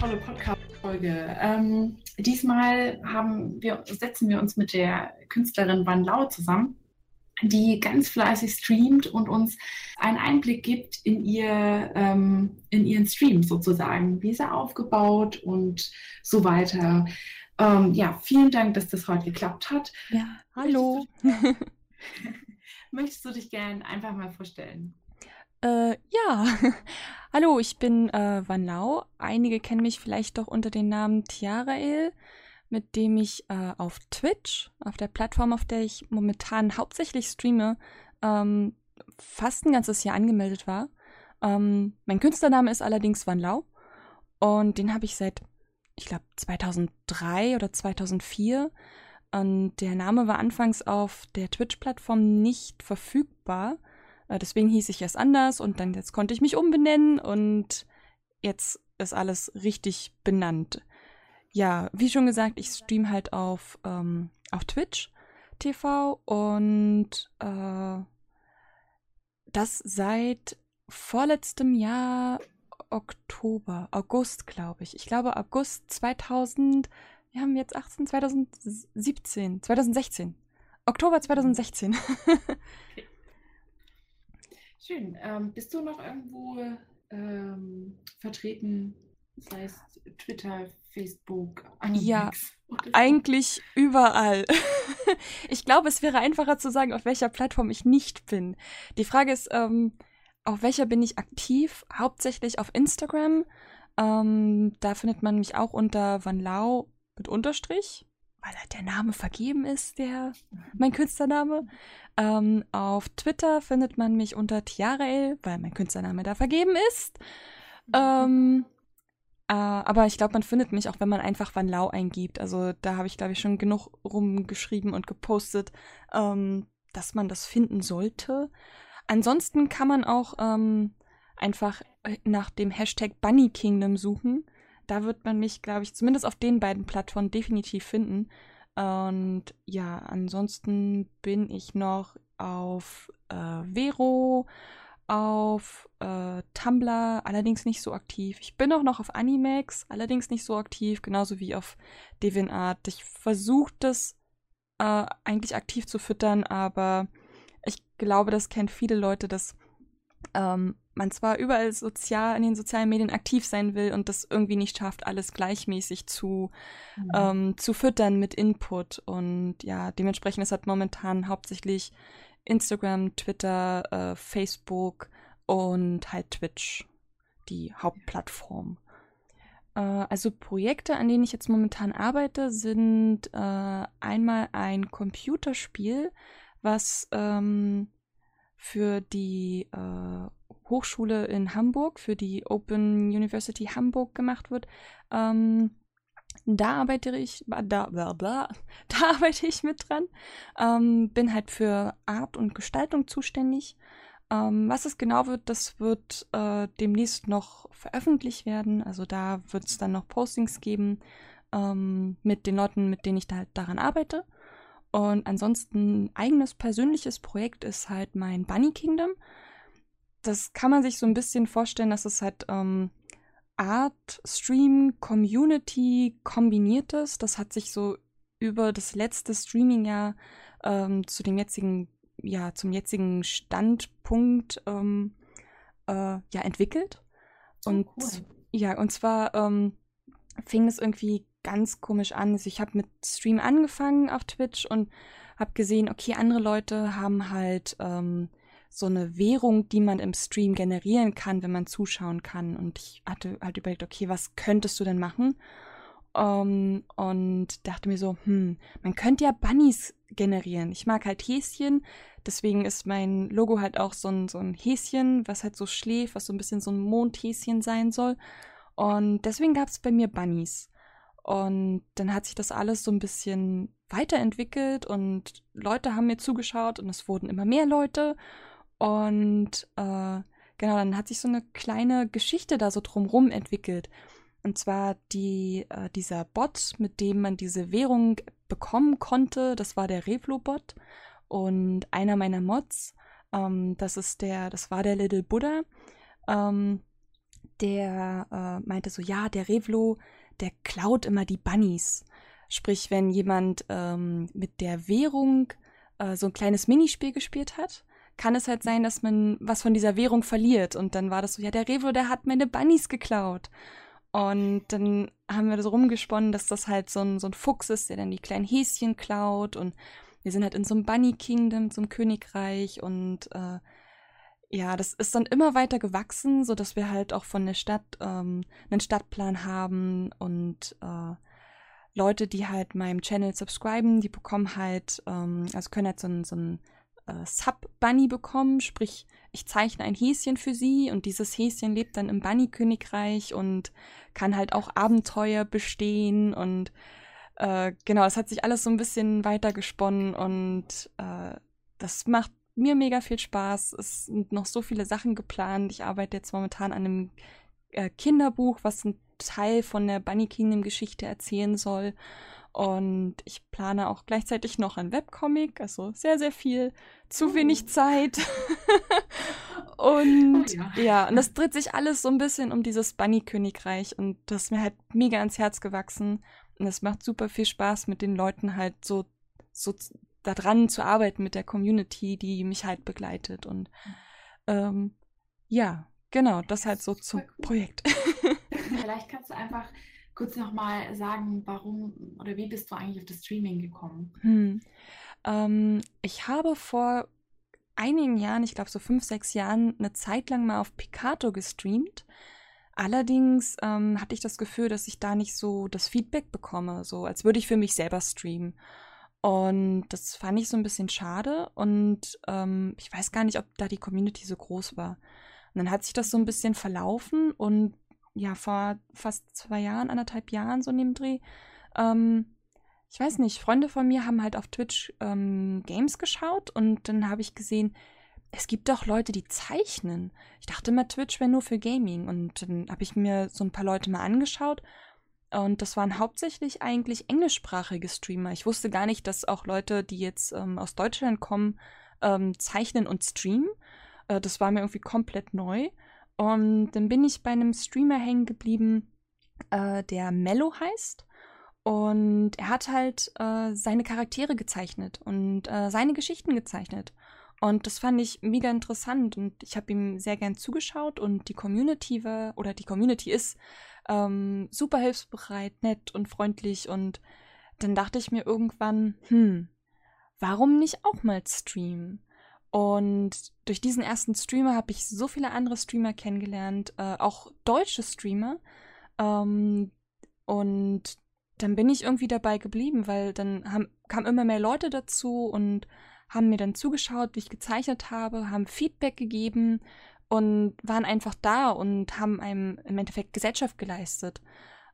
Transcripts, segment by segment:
tolle Podcast-Folge. Ähm, diesmal haben wir, setzen wir uns mit der Künstlerin Van Lau zusammen, die ganz fleißig streamt und uns einen Einblick gibt in, ihr, ähm, in ihren Stream sozusagen. Wie ist er aufgebaut und so weiter. Ähm, ja, vielen Dank, dass das heute geklappt hat. Ja, hallo. Möchtest du, möchtest du dich gerne einfach mal vorstellen? Äh, ja. Hallo, ich bin äh, Van Lau. Einige kennen mich vielleicht doch unter dem Namen Tiarael, mit dem ich äh, auf Twitch, auf der Plattform, auf der ich momentan hauptsächlich streame, ähm, fast ein ganzes Jahr angemeldet war. Ähm, mein Künstlername ist allerdings Van Lau und den habe ich seit, ich glaube, 2003 oder 2004. Und der Name war anfangs auf der Twitch-Plattform nicht verfügbar. Äh, deswegen hieß ich erst anders und dann jetzt konnte ich mich umbenennen und jetzt ist alles richtig benannt. Ja, wie schon gesagt, ich stream halt auf, ähm, auf Twitch TV und äh, das seit vorletztem Jahr Oktober, August, glaube ich. Ich glaube August 2000, wir haben jetzt 18, 2017, 2016. Oktober 2016. okay. Schön. Ähm, bist du noch irgendwo ähm, vertreten? Sei es Twitter, Facebook, Animix Ja, eigentlich überall. ich glaube, es wäre einfacher zu sagen, auf welcher Plattform ich nicht bin. Die Frage ist, ähm, auf welcher bin ich aktiv? Hauptsächlich auf Instagram. Ähm, da findet man mich auch unter Vanlau mit Unterstrich, weil halt der Name vergeben ist, der mein Künstlername. Ähm, auf Twitter findet man mich unter Tiarael, weil mein Künstlername da vergeben ist. Ähm, äh, aber ich glaube, man findet mich auch, wenn man einfach Van Lau eingibt. Also da habe ich, glaube ich, schon genug rumgeschrieben und gepostet, ähm, dass man das finden sollte. Ansonsten kann man auch ähm, einfach nach dem Hashtag Bunny Kingdom suchen. Da wird man mich, glaube ich, zumindest auf den beiden Plattformen definitiv finden. Und ja, ansonsten bin ich noch auf äh, Vero, auf äh, Tumblr, allerdings nicht so aktiv. Ich bin auch noch auf Animax, allerdings nicht so aktiv, genauso wie auf DeviantArt. Ich versuche das äh, eigentlich aktiv zu füttern, aber ich glaube, das kennt viele Leute, dass ähm, man zwar überall sozial in den sozialen Medien aktiv sein will und das irgendwie nicht schafft, alles gleichmäßig zu, mhm. ähm, zu füttern mit Input. Und ja, dementsprechend ist halt momentan hauptsächlich Instagram, Twitter, äh, Facebook und halt Twitch die Hauptplattform. Äh, also Projekte, an denen ich jetzt momentan arbeite, sind äh, einmal ein Computerspiel, was ähm, für die äh, Hochschule in Hamburg, für die Open University Hamburg gemacht wird. Ähm, da arbeite ich, da, bla, bla, da arbeite ich mit dran. Ähm, bin halt für Art und Gestaltung zuständig. Ähm, was es genau wird, das wird äh, demnächst noch veröffentlicht werden. Also da wird es dann noch Postings geben ähm, mit den Leuten, mit denen ich da halt daran arbeite. Und ansonsten eigenes persönliches Projekt ist halt mein Bunny Kingdom. Das kann man sich so ein bisschen vorstellen, dass es halt ähm, Art, Stream, Community kombiniert ist. Das hat sich so über das letzte Streaming-Jahr ähm, zu dem jetzigen, ja, zum jetzigen Standpunkt ähm, äh, ja, entwickelt. Oh, und cool. ja, und zwar ähm, fing es irgendwie ganz komisch an. Also ich habe mit Stream angefangen auf Twitch und habe gesehen, okay, andere Leute haben halt ähm, so eine Währung, die man im Stream generieren kann, wenn man zuschauen kann. Und ich hatte halt überlegt, okay, was könntest du denn machen? Um, und dachte mir so, hm, man könnte ja Bunnies generieren. Ich mag halt Häschen, deswegen ist mein Logo halt auch so ein, so ein Häschen, was halt so schläft, was so ein bisschen so ein Mondhäschen sein soll. Und deswegen gab es bei mir Bunnies. Und dann hat sich das alles so ein bisschen weiterentwickelt und Leute haben mir zugeschaut und es wurden immer mehr Leute. Und äh, genau, dann hat sich so eine kleine Geschichte da so drumrum entwickelt. Und zwar die, äh, dieser Bot, mit dem man diese Währung bekommen konnte, das war der Revlo-Bot. Und einer meiner Mods, ähm, das ist der, das war der Little Buddha. Ähm, der äh, meinte so, ja, der Revlo, der klaut immer die Bunnies. Sprich, wenn jemand ähm, mit der Währung äh, so ein kleines Minispiel gespielt hat, kann es halt sein, dass man was von dieser Währung verliert. Und dann war das so, ja, der Revo, der hat meine Bunnies geklaut. Und dann haben wir so rumgesponnen, dass das halt so ein, so ein Fuchs ist, der dann die kleinen Häschen klaut. Und wir sind halt in so einem Bunny Kingdom, so einem Königreich. Und äh, ja, das ist dann immer weiter gewachsen, so dass wir halt auch von der Stadt ähm, einen Stadtplan haben und äh, Leute, die halt meinem Channel subscriben, die bekommen halt, ähm, also können halt so ein, so ein äh, Sub-Bunny bekommen, sprich, ich zeichne ein Häschen für sie und dieses Häschen lebt dann im Bunny-Königreich und kann halt auch Abenteuer bestehen und äh, genau, es hat sich alles so ein bisschen weiter gesponnen und äh, das macht mir mega viel Spaß. Es sind noch so viele Sachen geplant. Ich arbeite jetzt momentan an einem äh, Kinderbuch, was ein Teil von der Bunny Kingdom Geschichte erzählen soll. Und ich plane auch gleichzeitig noch ein Webcomic, also sehr, sehr viel, zu oh. wenig Zeit. und oh, ja. ja, und das dreht sich alles so ein bisschen um dieses Bunny-Königreich und das ist mir halt mega ans Herz gewachsen. Und es macht super viel Spaß, mit den Leuten halt so, so daran zu arbeiten, mit der Community, die mich halt begleitet. Und ähm, ja, genau, das halt so zum cool. Projekt. Vielleicht kannst du einfach kurz nochmal sagen, warum oder wie bist du eigentlich auf das Streaming gekommen? Hm. Ähm, ich habe vor einigen Jahren, ich glaube so fünf, sechs Jahren, eine Zeit lang mal auf Picato gestreamt. Allerdings ähm, hatte ich das Gefühl, dass ich da nicht so das Feedback bekomme, so als würde ich für mich selber streamen. Und das fand ich so ein bisschen schade und ähm, ich weiß gar nicht, ob da die Community so groß war. Und dann hat sich das so ein bisschen verlaufen und ja, vor fast zwei Jahren, anderthalb Jahren so neben Dreh. Ähm, ich weiß nicht, Freunde von mir haben halt auf Twitch ähm, Games geschaut und dann habe ich gesehen, es gibt doch Leute, die zeichnen. Ich dachte immer, Twitch wäre nur für Gaming und dann habe ich mir so ein paar Leute mal angeschaut und das waren hauptsächlich eigentlich englischsprachige Streamer. Ich wusste gar nicht, dass auch Leute, die jetzt ähm, aus Deutschland kommen, ähm, zeichnen und streamen. Äh, das war mir irgendwie komplett neu. Und dann bin ich bei einem Streamer hängen geblieben, äh, der Mello heißt. Und er hat halt äh, seine Charaktere gezeichnet und äh, seine Geschichten gezeichnet. Und das fand ich mega interessant und ich habe ihm sehr gern zugeschaut und die Community war, oder die Community ist ähm, super hilfsbereit, nett und freundlich und dann dachte ich mir irgendwann, hm, warum nicht auch mal streamen? Und durch diesen ersten Streamer habe ich so viele andere Streamer kennengelernt, äh, auch deutsche Streamer. Ähm, und dann bin ich irgendwie dabei geblieben, weil dann kamen immer mehr Leute dazu und haben mir dann zugeschaut, wie ich gezeichnet habe, haben Feedback gegeben und waren einfach da und haben einem im Endeffekt Gesellschaft geleistet.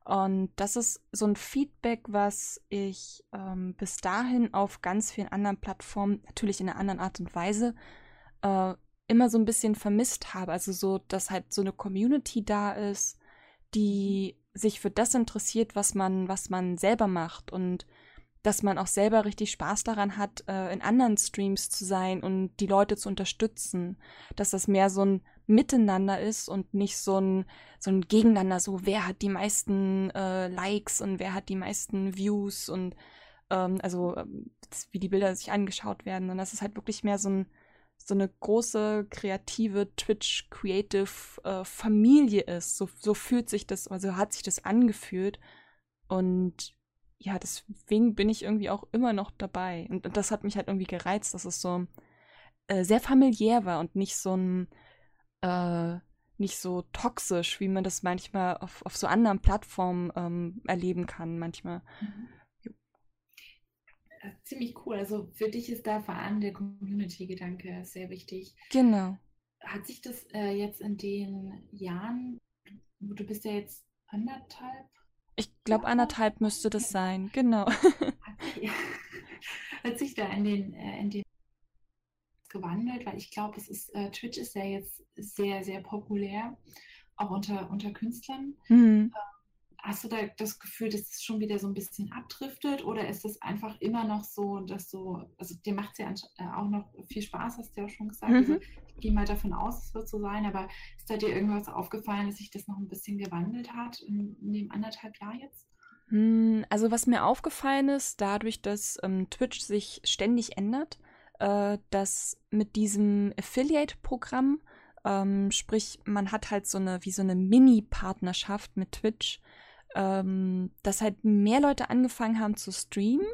Und das ist so ein Feedback, was ich ähm, bis dahin auf ganz vielen anderen Plattformen, natürlich in einer anderen Art und Weise, äh, immer so ein bisschen vermisst habe. Also so, dass halt so eine Community da ist, die sich für das interessiert, was man, was man selber macht und dass man auch selber richtig Spaß daran hat, äh, in anderen Streams zu sein und die Leute zu unterstützen. Dass das mehr so ein Miteinander ist und nicht so ein, so ein Gegeneinander, so wer hat die meisten äh, Likes und wer hat die meisten Views und ähm, also ähm, wie die Bilder sich angeschaut werden. Und das ist halt wirklich mehr so ein so eine große kreative Twitch Creative äh, Familie ist. So, so fühlt sich das, also hat sich das angefühlt. Und ja, deswegen bin ich irgendwie auch immer noch dabei. Und, und das hat mich halt irgendwie gereizt, dass es so äh, sehr familiär war und nicht so ein äh, nicht so toxisch, wie man das manchmal auf, auf so anderen Plattformen ähm, erleben kann, manchmal. Mhm. Ziemlich cool. Also für dich ist da vor allem der Community-Gedanke sehr wichtig. Genau. Hat sich das äh, jetzt in den Jahren, du bist ja jetzt anderthalb? Ich glaube, anderthalb müsste das sein, genau. Okay. Hat sich da in den, äh, in den gewandelt, weil ich glaube, es ist, äh, Twitch ist ja jetzt sehr, sehr populär, auch unter, unter Künstlern. Mhm. Ähm, Hast du da das Gefühl, dass es schon wieder so ein bisschen abdriftet oder ist es einfach immer noch so, dass du, also dir macht es ja äh, auch noch viel Spaß, hast du ja auch schon gesagt. Also mhm. Also ich gehe mal davon aus, es wird so sein, aber ist da dir irgendwas aufgefallen, dass sich das noch ein bisschen gewandelt hat in, in dem anderthalb Jahr jetzt? Hm, also was mir aufgefallen ist, dadurch, dass ähm, Twitch sich ständig ändert, äh, dass mit diesem Affiliate-Programm ähm, sprich, man hat halt so eine, wie so eine Mini-Partnerschaft mit Twitch, ähm, dass halt mehr Leute angefangen haben zu streamen.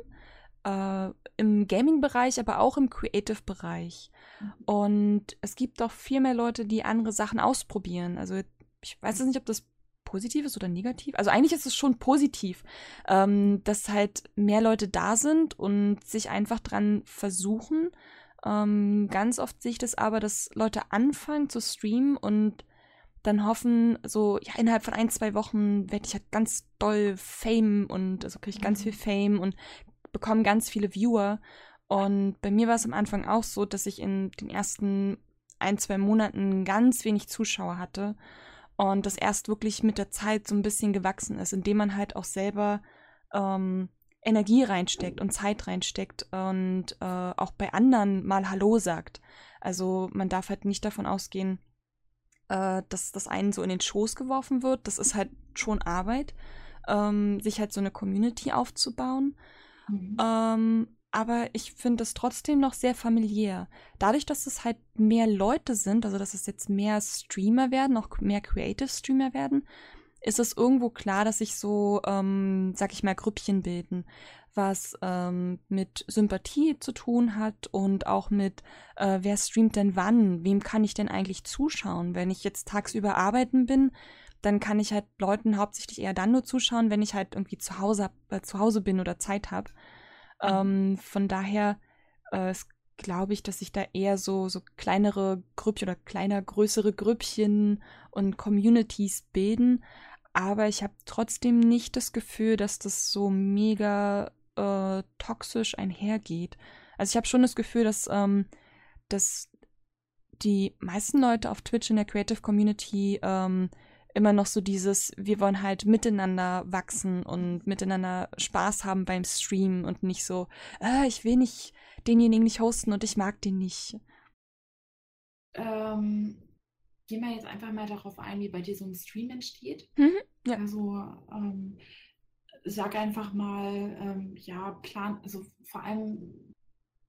Äh, Im Gaming-Bereich, aber auch im Creative-Bereich. Mhm. Und es gibt auch viel mehr Leute, die andere Sachen ausprobieren. Also ich weiß jetzt nicht, ob das positiv ist oder negativ. Also eigentlich ist es schon positiv, ähm, dass halt mehr Leute da sind und sich einfach dran versuchen. Ähm, ganz oft sehe ich das aber, dass Leute anfangen zu streamen und dann hoffen, so, ja, innerhalb von ein, zwei Wochen werde ich halt ganz doll Fame und also kriege ich ganz mhm. viel Fame und bekomme ganz viele Viewer. Und bei mir war es am Anfang auch so, dass ich in den ersten ein, zwei Monaten ganz wenig Zuschauer hatte und das erst wirklich mit der Zeit so ein bisschen gewachsen ist, indem man halt auch selber ähm, Energie reinsteckt und Zeit reinsteckt und äh, auch bei anderen mal Hallo sagt. Also man darf halt nicht davon ausgehen, äh, dass das einen so in den Schoß geworfen wird. Das ist halt schon Arbeit, ähm, sich halt so eine Community aufzubauen. Mhm. Ähm, aber ich finde es trotzdem noch sehr familiär. Dadurch, dass es halt mehr Leute sind, also dass es jetzt mehr Streamer werden, auch mehr Creative Streamer werden, ist es irgendwo klar, dass sich so, ähm, sag ich mal, Grüppchen bilden was ähm, mit Sympathie zu tun hat und auch mit, äh, wer streamt denn wann, wem kann ich denn eigentlich zuschauen. Wenn ich jetzt tagsüber arbeiten bin, dann kann ich halt Leuten hauptsächlich eher dann nur zuschauen, wenn ich halt irgendwie zu Hause, äh, zu Hause bin oder Zeit habe. Mhm. Ähm, von daher äh, glaube ich, dass sich da eher so, so kleinere Grüppchen oder kleiner, größere Grüppchen und Communities bilden. Aber ich habe trotzdem nicht das Gefühl, dass das so mega äh, toxisch einhergeht. Also ich habe schon das Gefühl, dass, ähm, dass die meisten Leute auf Twitch in der Creative Community ähm, immer noch so dieses, wir wollen halt miteinander wachsen und miteinander Spaß haben beim Stream und nicht so, äh, ich will nicht denjenigen nicht hosten und ich mag den nicht. Ähm, gehen wir jetzt einfach mal darauf ein, wie bei dir so ein Stream entsteht. Mhm, ja. Also ähm, sag einfach mal, ähm, ja, plan, also vor allem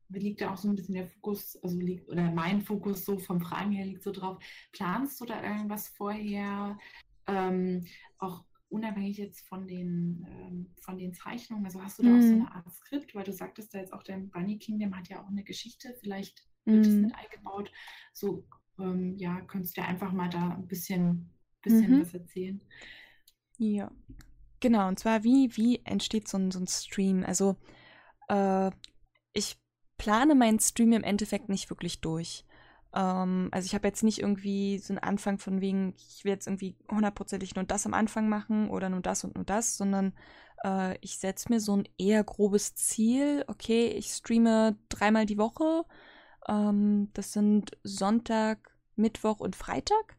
liegt da auch so ein bisschen der Fokus, also liegt, oder mein Fokus so vom Fragen her liegt so drauf, planst du da irgendwas vorher, ähm, auch unabhängig jetzt von den, ähm, von den Zeichnungen, also hast du da mm. auch so mhm. eine Art Skript, weil du sagtest da jetzt auch, der Bunny Kingdom hat ja auch eine Geschichte, vielleicht wird es mm. mit eingebaut, so, ähm, ja, könntest du einfach mal da ein bisschen, bisschen mhm. was erzählen. Ja, Genau, und zwar, wie, wie entsteht so ein, so ein Stream? Also, äh, ich plane meinen Stream im Endeffekt nicht wirklich durch. Ähm, also, ich habe jetzt nicht irgendwie so einen Anfang von wegen, ich will jetzt irgendwie hundertprozentig nur das am Anfang machen oder nur das und nur das, sondern äh, ich setze mir so ein eher grobes Ziel. Okay, ich streame dreimal die Woche. Ähm, das sind Sonntag, Mittwoch und Freitag.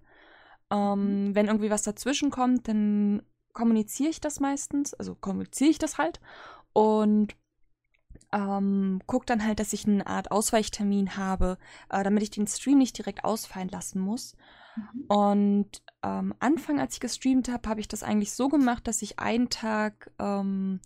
Ähm, mhm. wenn irgendwie was dazwischen kommt, dann kommuniziere ich das meistens, also kommuniziere ich das halt und ähm, gucke dann halt, dass ich eine Art Ausweichtermin habe, äh, damit ich den Stream nicht direkt ausfallen lassen muss. Mhm. Und ähm, Anfang, als ich gestreamt habe, habe ich das eigentlich so gemacht, dass ich einen Tag ähm,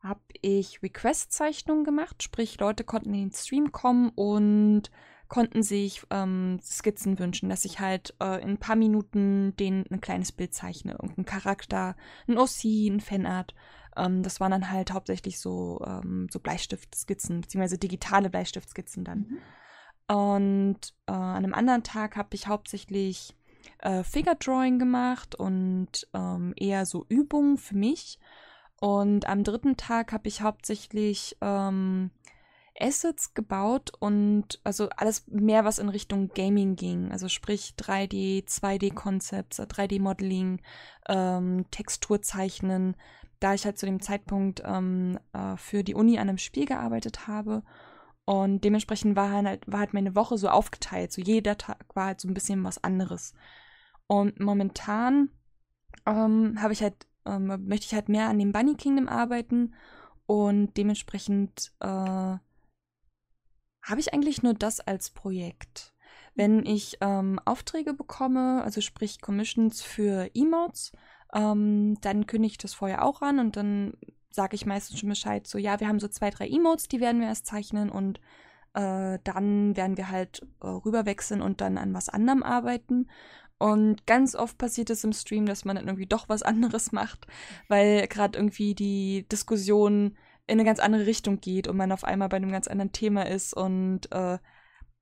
habe ich Request-Zeichnungen gemacht, sprich Leute konnten in den Stream kommen und konnten sich ähm, Skizzen wünschen, dass ich halt äh, in ein paar Minuten den ein kleines Bild zeichne, irgendein Charakter, ein OC, ein Fanart. Ähm, das waren dann halt hauptsächlich so, ähm, so Bleistiftskizzen, beziehungsweise digitale Bleistiftskizzen dann. Mhm. Und äh, an einem anderen Tag habe ich hauptsächlich äh, Figure Drawing gemacht und ähm, eher so Übungen für mich. Und am dritten Tag habe ich hauptsächlich ähm, Assets gebaut und also alles mehr, was in Richtung Gaming ging. Also sprich 3D, 2D-Concepts, 3D-Modeling, ähm, Texturzeichnen. Da ich halt zu dem Zeitpunkt ähm, äh, für die Uni an einem Spiel gearbeitet habe. Und dementsprechend war halt, war halt meine Woche so aufgeteilt. So jeder Tag war halt so ein bisschen was anderes. Und momentan ähm, habe ich halt ähm, möchte ich halt mehr an dem Bunny Kingdom arbeiten und dementsprechend äh, habe ich eigentlich nur das als Projekt. Wenn ich ähm, Aufträge bekomme, also sprich Commissions für Emotes, ähm, dann kündige ich das vorher auch an und dann sage ich meistens schon Bescheid, so ja, wir haben so zwei, drei Emotes, die werden wir erst zeichnen und äh, dann werden wir halt äh, rüberwechseln und dann an was anderem arbeiten. Und ganz oft passiert es im Stream, dass man dann irgendwie doch was anderes macht, weil gerade irgendwie die Diskussion in eine ganz andere Richtung geht und man auf einmal bei einem ganz anderen Thema ist und äh,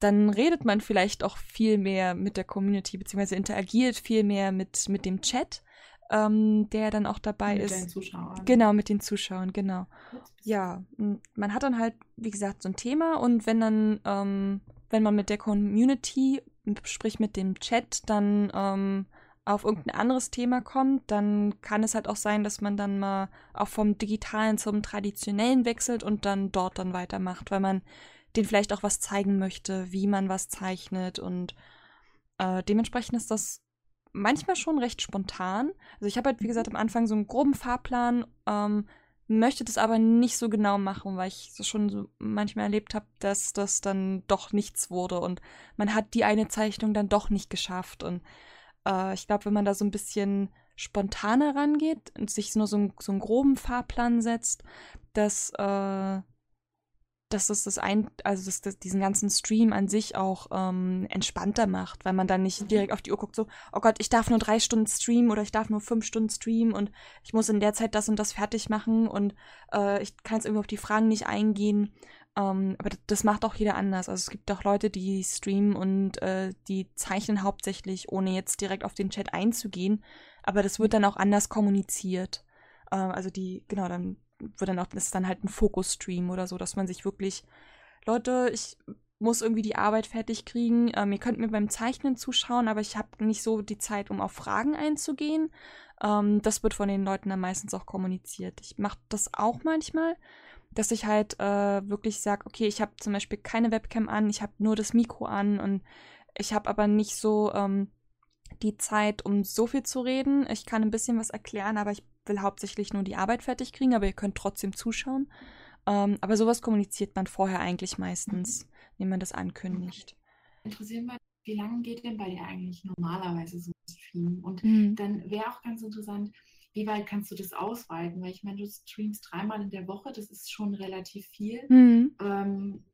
dann redet man vielleicht auch viel mehr mit der Community, beziehungsweise interagiert viel mehr mit, mit dem Chat, ähm, der dann auch dabei mit ist. Mit den Zuschauern. Genau, mit den Zuschauern, genau. Ja, man hat dann halt, wie gesagt, so ein Thema und wenn dann, ähm, wenn man mit der Community, sprich mit dem Chat, dann ähm, auf irgendein anderes Thema kommt, dann kann es halt auch sein, dass man dann mal auch vom digitalen zum traditionellen wechselt und dann dort dann weitermacht, weil man den vielleicht auch was zeigen möchte, wie man was zeichnet und äh, dementsprechend ist das manchmal schon recht spontan. Also ich habe halt, wie gesagt, am Anfang so einen groben Fahrplan, ähm, möchte das aber nicht so genau machen, weil ich so schon so manchmal erlebt habe, dass das dann doch nichts wurde und man hat die eine Zeichnung dann doch nicht geschafft. Und äh, ich glaube, wenn man da so ein bisschen spontaner rangeht und sich nur so, so einen groben Fahrplan setzt, dass äh, dass das, das ein, also das, das, diesen ganzen Stream an sich auch ähm, entspannter macht, weil man dann nicht direkt auf die Uhr guckt, so, oh Gott, ich darf nur drei Stunden streamen oder ich darf nur fünf Stunden streamen und ich muss in der Zeit das und das fertig machen und äh, ich kann jetzt irgendwie auf die Fragen nicht eingehen. Ähm, aber das, macht auch jeder anders. Also es gibt auch Leute, die streamen und äh, die zeichnen hauptsächlich, ohne jetzt direkt auf den Chat einzugehen. Aber das wird dann auch anders kommuniziert. Äh, also die, genau, dann wird dann auch, das ist dann halt ein Fokus-Stream oder so, dass man sich wirklich, Leute, ich muss irgendwie die Arbeit fertig kriegen. Ähm, ihr könnt mir beim Zeichnen zuschauen, aber ich habe nicht so die Zeit, um auf Fragen einzugehen. Ähm, das wird von den Leuten dann meistens auch kommuniziert. Ich mache das auch manchmal, dass ich halt äh, wirklich sage, okay, ich habe zum Beispiel keine Webcam an, ich habe nur das Mikro an und ich habe aber nicht so ähm, die Zeit, um so viel zu reden. Ich kann ein bisschen was erklären, aber ich will hauptsächlich nur die Arbeit fertig kriegen, aber ihr könnt trotzdem zuschauen. Ähm, aber sowas kommuniziert man vorher eigentlich meistens, mhm. wenn man das ankündigt. Interessieren wir, wie lange geht denn bei dir eigentlich normalerweise so ein Stream? Und mhm. dann wäre auch ganz interessant, wie weit kannst du das ausweiten? Weil ich meine, du streamst dreimal in der Woche, das ist schon relativ viel. Mhm. Ähm,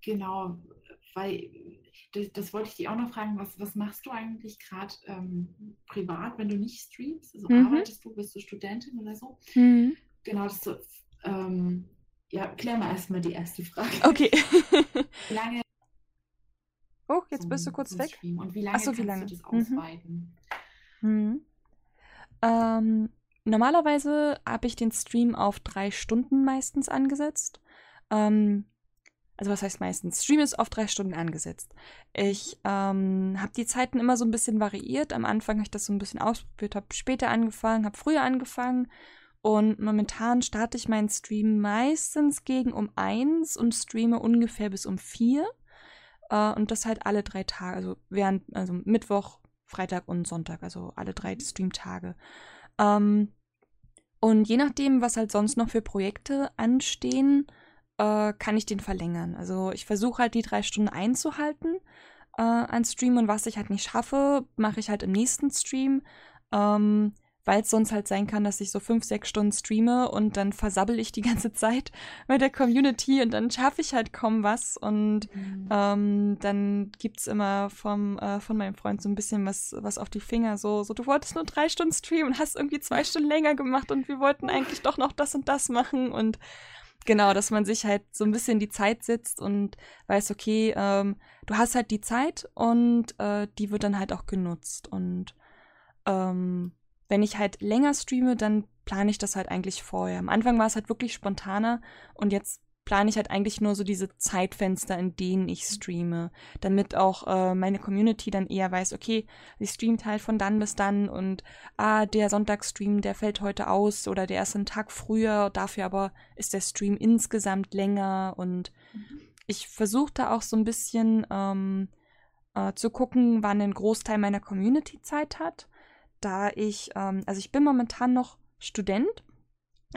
genau, weil das, das, wollte ich dich auch noch fragen, was, was machst du eigentlich gerade ähm, privat, wenn du nicht streamst? Also mhm. arbeitest du, bist du Studentin oder so? Mhm. Genau, das so, ähm, ja, klär mal erstmal die erste Frage. Okay. wie lange Oh, jetzt bist du kurz weg. Stream? Und wie lange so, wie lange? du das ausweiten? Mhm. Ähm, normalerweise habe ich den Stream auf drei Stunden meistens angesetzt. Ähm, also was heißt meistens? Stream ist auf drei Stunden angesetzt. Ich ähm, habe die Zeiten immer so ein bisschen variiert. Am Anfang habe ich das so ein bisschen ausprobiert, habe später angefangen, habe früher angefangen. Und momentan starte ich meinen Stream meistens gegen um eins und streame ungefähr bis um vier. Äh, und das halt alle drei Tage, also während, also Mittwoch, Freitag und Sonntag, also alle drei Streamtage. Ähm, und je nachdem, was halt sonst noch für Projekte anstehen, äh, kann ich den verlängern. Also ich versuche halt die drei Stunden einzuhalten äh, an Stream und was ich halt nicht schaffe, mache ich halt im nächsten Stream. Ähm, weil es sonst halt sein kann, dass ich so fünf, sechs Stunden streame und dann versabbel ich die ganze Zeit mit der Community und dann schaffe ich halt kaum was. Und mhm. ähm, dann es immer vom, äh, von meinem Freund so ein bisschen was, was auf die Finger, so, so, du wolltest nur drei Stunden streamen und hast irgendwie zwei Stunden länger gemacht und wir wollten eigentlich doch noch das und das machen. Und Genau, dass man sich halt so ein bisschen die Zeit sitzt und weiß, okay, ähm, du hast halt die Zeit und äh, die wird dann halt auch genutzt. Und ähm, wenn ich halt länger streame, dann plane ich das halt eigentlich vorher. Am Anfang war es halt wirklich spontaner und jetzt plane ich halt eigentlich nur so diese Zeitfenster, in denen ich streame, damit auch äh, meine Community dann eher weiß, okay, sie streamt halt von dann bis dann und ah, der Sonntagsstream, der fällt heute aus oder der ist einen Tag früher, dafür aber ist der Stream insgesamt länger und mhm. ich versuche da auch so ein bisschen ähm, äh, zu gucken, wann ein Großteil meiner Community Zeit hat da ich, ähm, also ich bin momentan noch Student,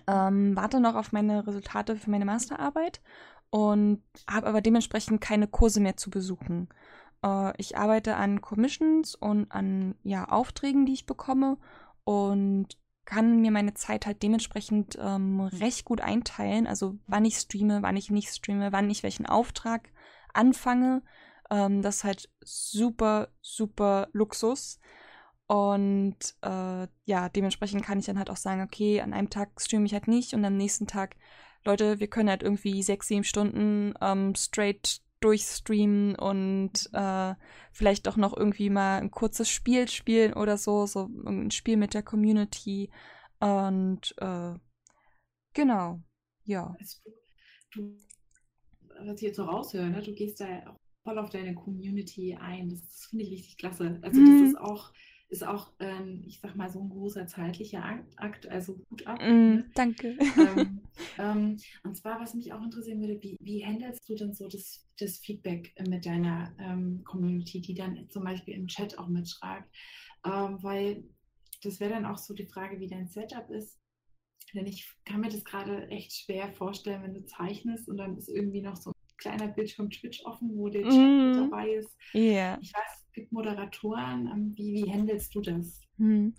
ähm, warte noch auf meine Resultate für meine Masterarbeit und habe aber dementsprechend keine Kurse mehr zu besuchen. Äh, ich arbeite an Commissions und an ja, Aufträgen, die ich bekomme und kann mir meine Zeit halt dementsprechend ähm, recht gut einteilen. Also wann ich streame, wann ich nicht streame, wann ich welchen Auftrag anfange. Ähm, das ist halt super, super Luxus. Und äh, ja, dementsprechend kann ich dann halt auch sagen, okay, an einem Tag streame ich halt nicht und am nächsten Tag, Leute, wir können halt irgendwie sechs, sieben Stunden ähm, straight durchstreamen und äh, vielleicht auch noch irgendwie mal ein kurzes Spiel spielen oder so, so ein Spiel mit der Community. Und äh, genau, ja. Du, was ich jetzt so raushöre, ne? du gehst da auch voll auf deine Community ein. Das, das finde ich richtig klasse. Also mhm. das ist auch ist auch, ähm, ich sag mal, so ein großer zeitlicher Akt, also gut ab. Mm, ne? Danke. Ähm, ähm, und zwar, was mich auch interessieren würde, wie, wie handelst du denn so das, das Feedback mit deiner ähm, Community, die dann zum Beispiel im Chat auch mitschreibt? Ähm, weil das wäre dann auch so die Frage, wie dein Setup ist. Denn ich kann mir das gerade echt schwer vorstellen, wenn du zeichnest und dann ist irgendwie noch so ein kleiner Bildschirm Twitch offen, wo der Chat mm. mit dabei ist. Yeah. Ich weiß gibt Moderatoren. Ähm, wie, wie handelst du das? Hm.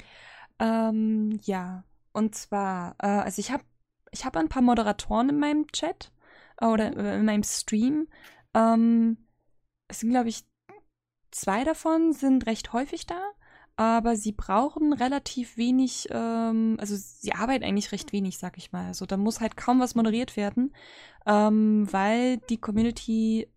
Ähm, ja, und zwar, äh, also ich habe ich hab ein paar Moderatoren in meinem Chat äh, oder mhm. äh, in meinem Stream. Ähm, es sind, glaube ich, zwei davon sind recht häufig da, aber sie brauchen relativ wenig, ähm, also sie arbeiten eigentlich recht wenig, sag ich mal. Also da muss halt kaum was moderiert werden, ähm, weil die Community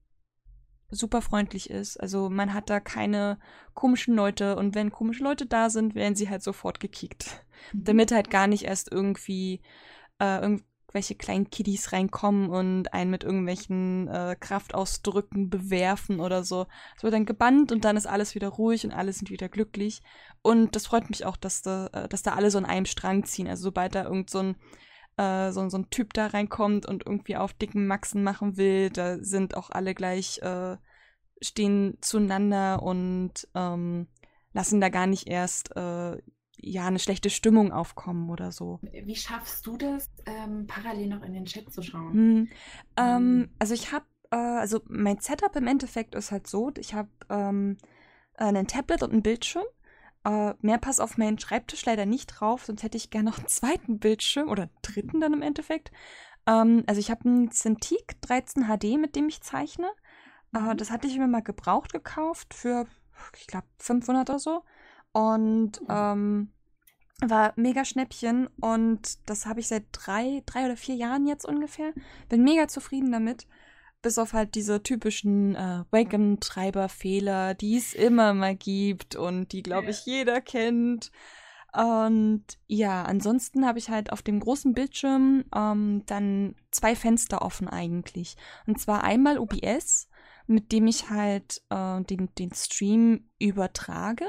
super freundlich ist. Also man hat da keine komischen Leute und wenn komische Leute da sind, werden sie halt sofort gekickt. Mhm. Damit halt gar nicht erst irgendwie äh, irgendwelche kleinen Kiddies reinkommen und einen mit irgendwelchen äh, Kraftausdrücken bewerfen oder so. Es wird dann gebannt und dann ist alles wieder ruhig und alle sind wieder glücklich. Und das freut mich auch, dass da, äh, dass da alle so an einem Strang ziehen. Also sobald da irgend so ein äh, so, so ein Typ da reinkommt und irgendwie auf dicken Maxen machen will, da sind auch alle gleich, äh, stehen zueinander und ähm, lassen da gar nicht erst äh, ja eine schlechte Stimmung aufkommen oder so. Wie schaffst du das, ähm, parallel noch in den Chat zu schauen? Hm, ähm, also ich habe, äh, also mein Setup im Endeffekt ist halt so, ich habe ähm, einen Tablet und einen Bildschirm äh, mehr passt auf meinen Schreibtisch leider nicht drauf, sonst hätte ich gerne noch einen zweiten Bildschirm oder einen dritten dann im Endeffekt. Ähm, also ich habe einen Cintiq 13 HD, mit dem ich zeichne. Äh, mhm. das hatte ich mir mal gebraucht gekauft für, ich glaube, 500 oder so. Und mhm. ähm, war mega Schnäppchen und das habe ich seit drei, drei oder vier Jahren jetzt ungefähr. Bin mega zufrieden damit. Bis auf halt diese typischen äh, Wacom-Treiber-Fehler, die es immer mal gibt und die, glaube ich, jeder kennt. Und ja, ansonsten habe ich halt auf dem großen Bildschirm ähm, dann zwei Fenster offen eigentlich. Und zwar einmal OBS, mit dem ich halt äh, den, den Stream übertrage.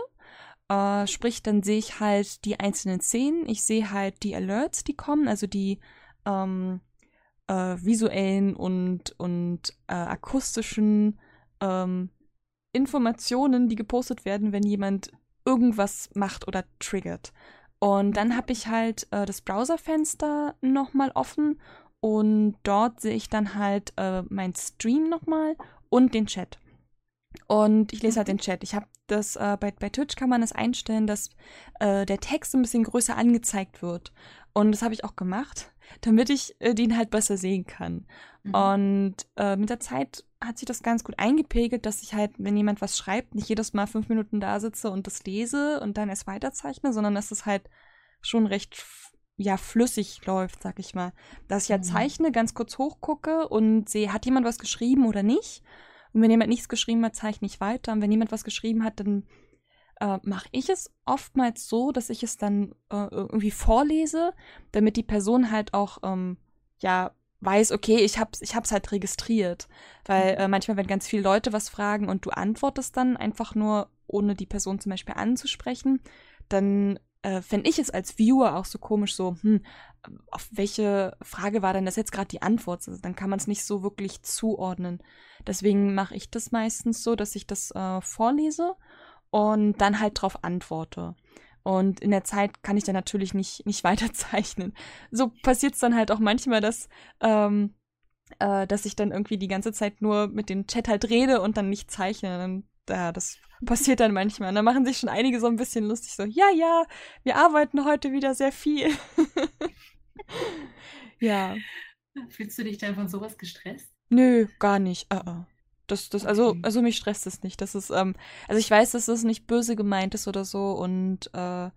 Äh, sprich, dann sehe ich halt die einzelnen Szenen. Ich sehe halt die Alerts, die kommen, also die ähm, äh, visuellen und, und äh, akustischen ähm, Informationen, die gepostet werden, wenn jemand irgendwas macht oder triggert. Und dann habe ich halt äh, das Browserfenster nochmal offen und dort sehe ich dann halt äh, mein Stream nochmal und den Chat. Und ich lese halt den Chat. Ich habe das, äh, bei, bei Twitch kann man es das einstellen, dass äh, der Text ein bisschen größer angezeigt wird. Und das habe ich auch gemacht damit ich äh, den halt besser sehen kann. Mhm. Und äh, mit der Zeit hat sich das ganz gut eingepegelt, dass ich halt, wenn jemand was schreibt, nicht jedes Mal fünf Minuten da sitze und das lese und dann erst weiterzeichne, sondern dass es halt schon recht ja flüssig läuft, sag ich mal. Dass ich halt mhm. zeichne, ganz kurz hochgucke und sehe, hat jemand was geschrieben oder nicht. Und wenn jemand nichts geschrieben hat, zeichne ich weiter. Und wenn jemand was geschrieben hat, dann äh, mache ich es oftmals so, dass ich es dann äh, irgendwie vorlese, damit die Person halt auch ähm, ja weiß, okay, ich hab's, ich hab's halt registriert. Weil äh, manchmal, wenn ganz viele Leute was fragen und du antwortest dann einfach nur, ohne die Person zum Beispiel anzusprechen, dann äh, fände ich es als Viewer auch so komisch, so, hm, auf welche Frage war denn das jetzt gerade die Antwort? Also, dann kann man es nicht so wirklich zuordnen. Deswegen mache ich das meistens so, dass ich das äh, vorlese und dann halt drauf antworte. Und in der Zeit kann ich dann natürlich nicht, nicht weiterzeichnen. So passiert es dann halt auch manchmal, dass, ähm, äh, dass ich dann irgendwie die ganze Zeit nur mit dem Chat halt rede und dann nicht zeichne. Und, ja, das passiert dann manchmal. Und da machen sich schon einige so ein bisschen lustig, so, ja, ja, wir arbeiten heute wieder sehr viel. ja. Fühlst du dich dann von sowas gestresst? Nö, gar nicht. Uh -uh. Das, das, also, also mich stresst es nicht. Das ist, ähm, also ich weiß, dass das nicht böse gemeint ist oder so und äh,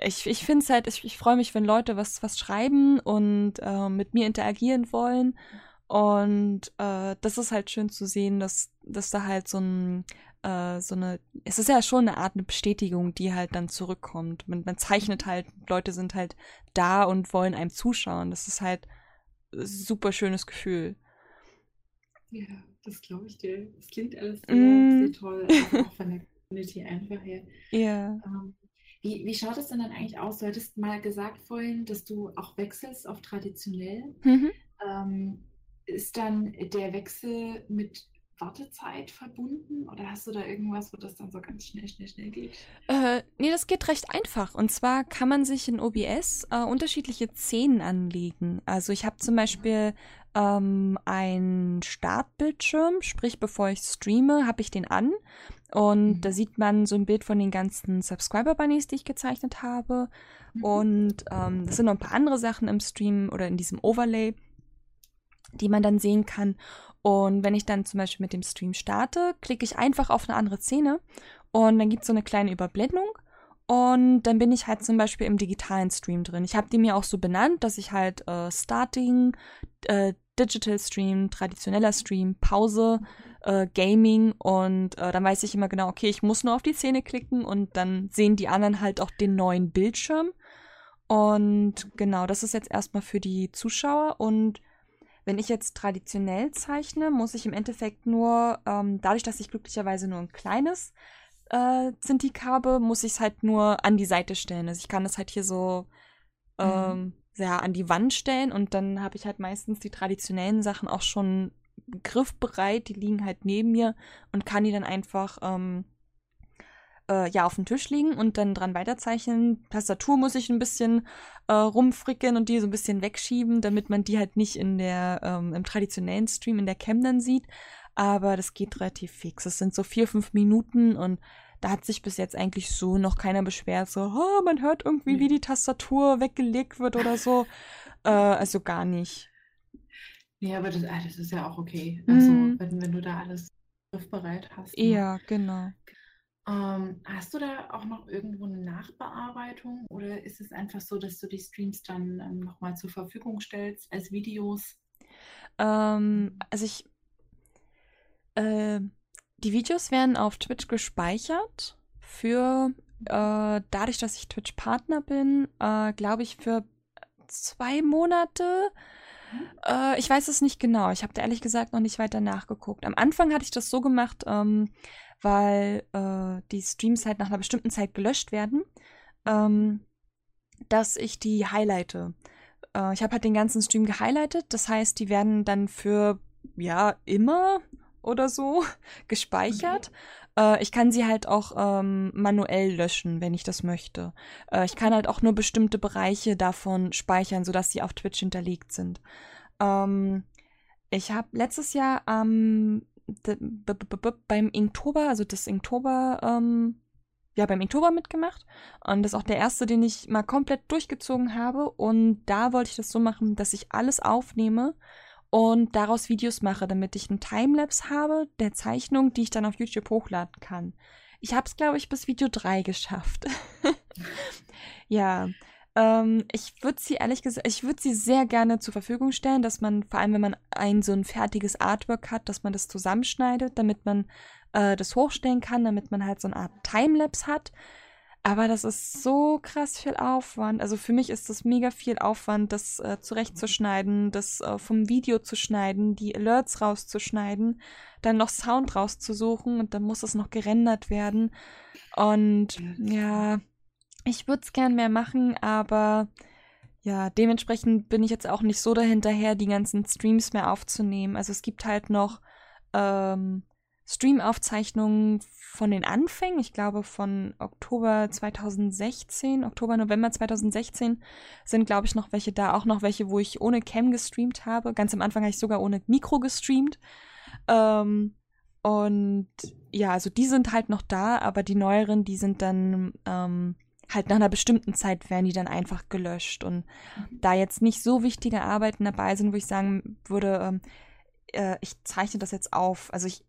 ich, ich finde es halt, ich, ich freue mich, wenn Leute was, was schreiben und äh, mit mir interagieren wollen. Und äh, das ist halt schön zu sehen, dass, dass da halt so ein, äh, so eine, es ist ja schon eine Art eine Bestätigung, die halt dann zurückkommt. Man, man zeichnet halt, Leute sind halt da und wollen einem zuschauen. Das ist halt ein super schönes Gefühl. Ja, das glaube ich dir. Das klingt alles sehr, mm. sehr toll, also auch von der Community einfach her. Ja. Ähm, wie, wie schaut es denn dann eigentlich aus? Du hattest mal gesagt vorhin, dass du auch wechselst auf traditionell. Mhm. Ähm, ist dann der Wechsel mit Wartezeit verbunden oder hast du da irgendwas, wo das dann so ganz schnell, schnell, schnell geht? Äh, nee, das geht recht einfach. Und zwar kann man sich in OBS äh, unterschiedliche Szenen anlegen. Also ich habe zum Beispiel ähm, einen Startbildschirm, sprich bevor ich streame, habe ich den an. Und mhm. da sieht man so ein Bild von den ganzen Subscriber-Bunnies, die ich gezeichnet habe. Mhm. Und ähm, das sind noch ein paar andere Sachen im Stream oder in diesem Overlay, die man dann sehen kann. Und wenn ich dann zum Beispiel mit dem Stream starte, klicke ich einfach auf eine andere Szene und dann gibt es so eine kleine Überblendung. Und dann bin ich halt zum Beispiel im digitalen Stream drin. Ich habe die mir auch so benannt, dass ich halt äh, Starting, äh, Digital Stream, traditioneller Stream, Pause, äh, Gaming und äh, dann weiß ich immer genau, okay, ich muss nur auf die Szene klicken und dann sehen die anderen halt auch den neuen Bildschirm. Und genau, das ist jetzt erstmal für die Zuschauer und wenn ich jetzt traditionell zeichne, muss ich im Endeffekt nur, ähm, dadurch, dass ich glücklicherweise nur ein kleines äh, Cintiq habe, muss ich es halt nur an die Seite stellen. Also ich kann es halt hier so ähm, mhm. ja, an die Wand stellen und dann habe ich halt meistens die traditionellen Sachen auch schon griffbereit, die liegen halt neben mir und kann die dann einfach ähm, äh, ja auf dem Tisch liegen und dann dran weiterzeichnen. Tastatur muss ich ein bisschen äh, rumfricken und die so ein bisschen wegschieben, damit man die halt nicht in der ähm, im traditionellen Stream in der Cam dann sieht. Aber das geht relativ fix. Es sind so vier fünf Minuten und da hat sich bis jetzt eigentlich so noch keiner beschwert, so, oh, man hört irgendwie, wie die Tastatur weggelegt wird oder so. Äh, also gar nicht. Nee, aber das, ah, das ist ja auch okay. Also, mm. wenn, wenn du da alles griffbereit hast. Ne? Ja, genau. Ähm, hast du da auch noch irgendwo eine Nachbearbeitung oder ist es einfach so, dass du die Streams dann ähm, nochmal zur Verfügung stellst als Videos? Ähm, also ich, äh, die Videos werden auf Twitch gespeichert für, äh, dadurch, dass ich Twitch-Partner bin, äh, glaube ich, für zwei Monate. Mhm. Äh, ich weiß es nicht genau. Ich habe da ehrlich gesagt noch nicht weiter nachgeguckt. Am Anfang hatte ich das so gemacht, ähm, weil äh, die Streams halt nach einer bestimmten Zeit gelöscht werden, ähm, dass ich die highlighte. Äh, ich habe halt den ganzen Stream gehighlightet, das heißt, die werden dann für ja immer oder so gespeichert. Okay. Äh, ich kann sie halt auch ähm, manuell löschen, wenn ich das möchte. Äh, ich kann halt auch nur bestimmte Bereiche davon speichern, sodass sie auf Twitch hinterlegt sind. Ähm, ich habe letztes Jahr am beim Inktober, also das Inktober, ähm, ja, beim Inktober mitgemacht. Und das ist auch der erste, den ich mal komplett durchgezogen habe. Und da wollte ich das so machen, dass ich alles aufnehme und daraus Videos mache, damit ich einen Timelapse habe der Zeichnung, die ich dann auf YouTube hochladen kann. Ich habe es, glaube ich, bis Video 3 geschafft. ja, ähm, ich würde sie ehrlich gesagt, ich würde sie sehr gerne zur Verfügung stellen, dass man, vor allem wenn man ein so ein fertiges Artwork hat, dass man das zusammenschneidet, damit man äh, das hochstellen kann, damit man halt so eine Art Timelapse hat. Aber das ist so krass viel Aufwand. Also für mich ist das mega viel Aufwand, das äh, zurechtzuschneiden, das äh, vom Video zu schneiden, die Alerts rauszuschneiden, dann noch Sound rauszusuchen und dann muss es noch gerendert werden. Und ja, ich würde es gern mehr machen, aber ja, dementsprechend bin ich jetzt auch nicht so dahinterher, die ganzen Streams mehr aufzunehmen. Also es gibt halt noch ähm, Stream-Aufzeichnungen von den Anfängen, ich glaube von Oktober 2016, Oktober, November 2016 sind, glaube ich, noch welche da, auch noch welche, wo ich ohne Cam gestreamt habe. Ganz am Anfang habe ich sogar ohne Mikro gestreamt. Ähm, und ja, also die sind halt noch da, aber die neueren, die sind dann ähm, halt nach einer bestimmten Zeit werden die dann einfach gelöscht. Und da jetzt nicht so wichtige Arbeiten dabei sind, wo ich sagen würde, ähm, äh, ich zeichne das jetzt auf. Also ich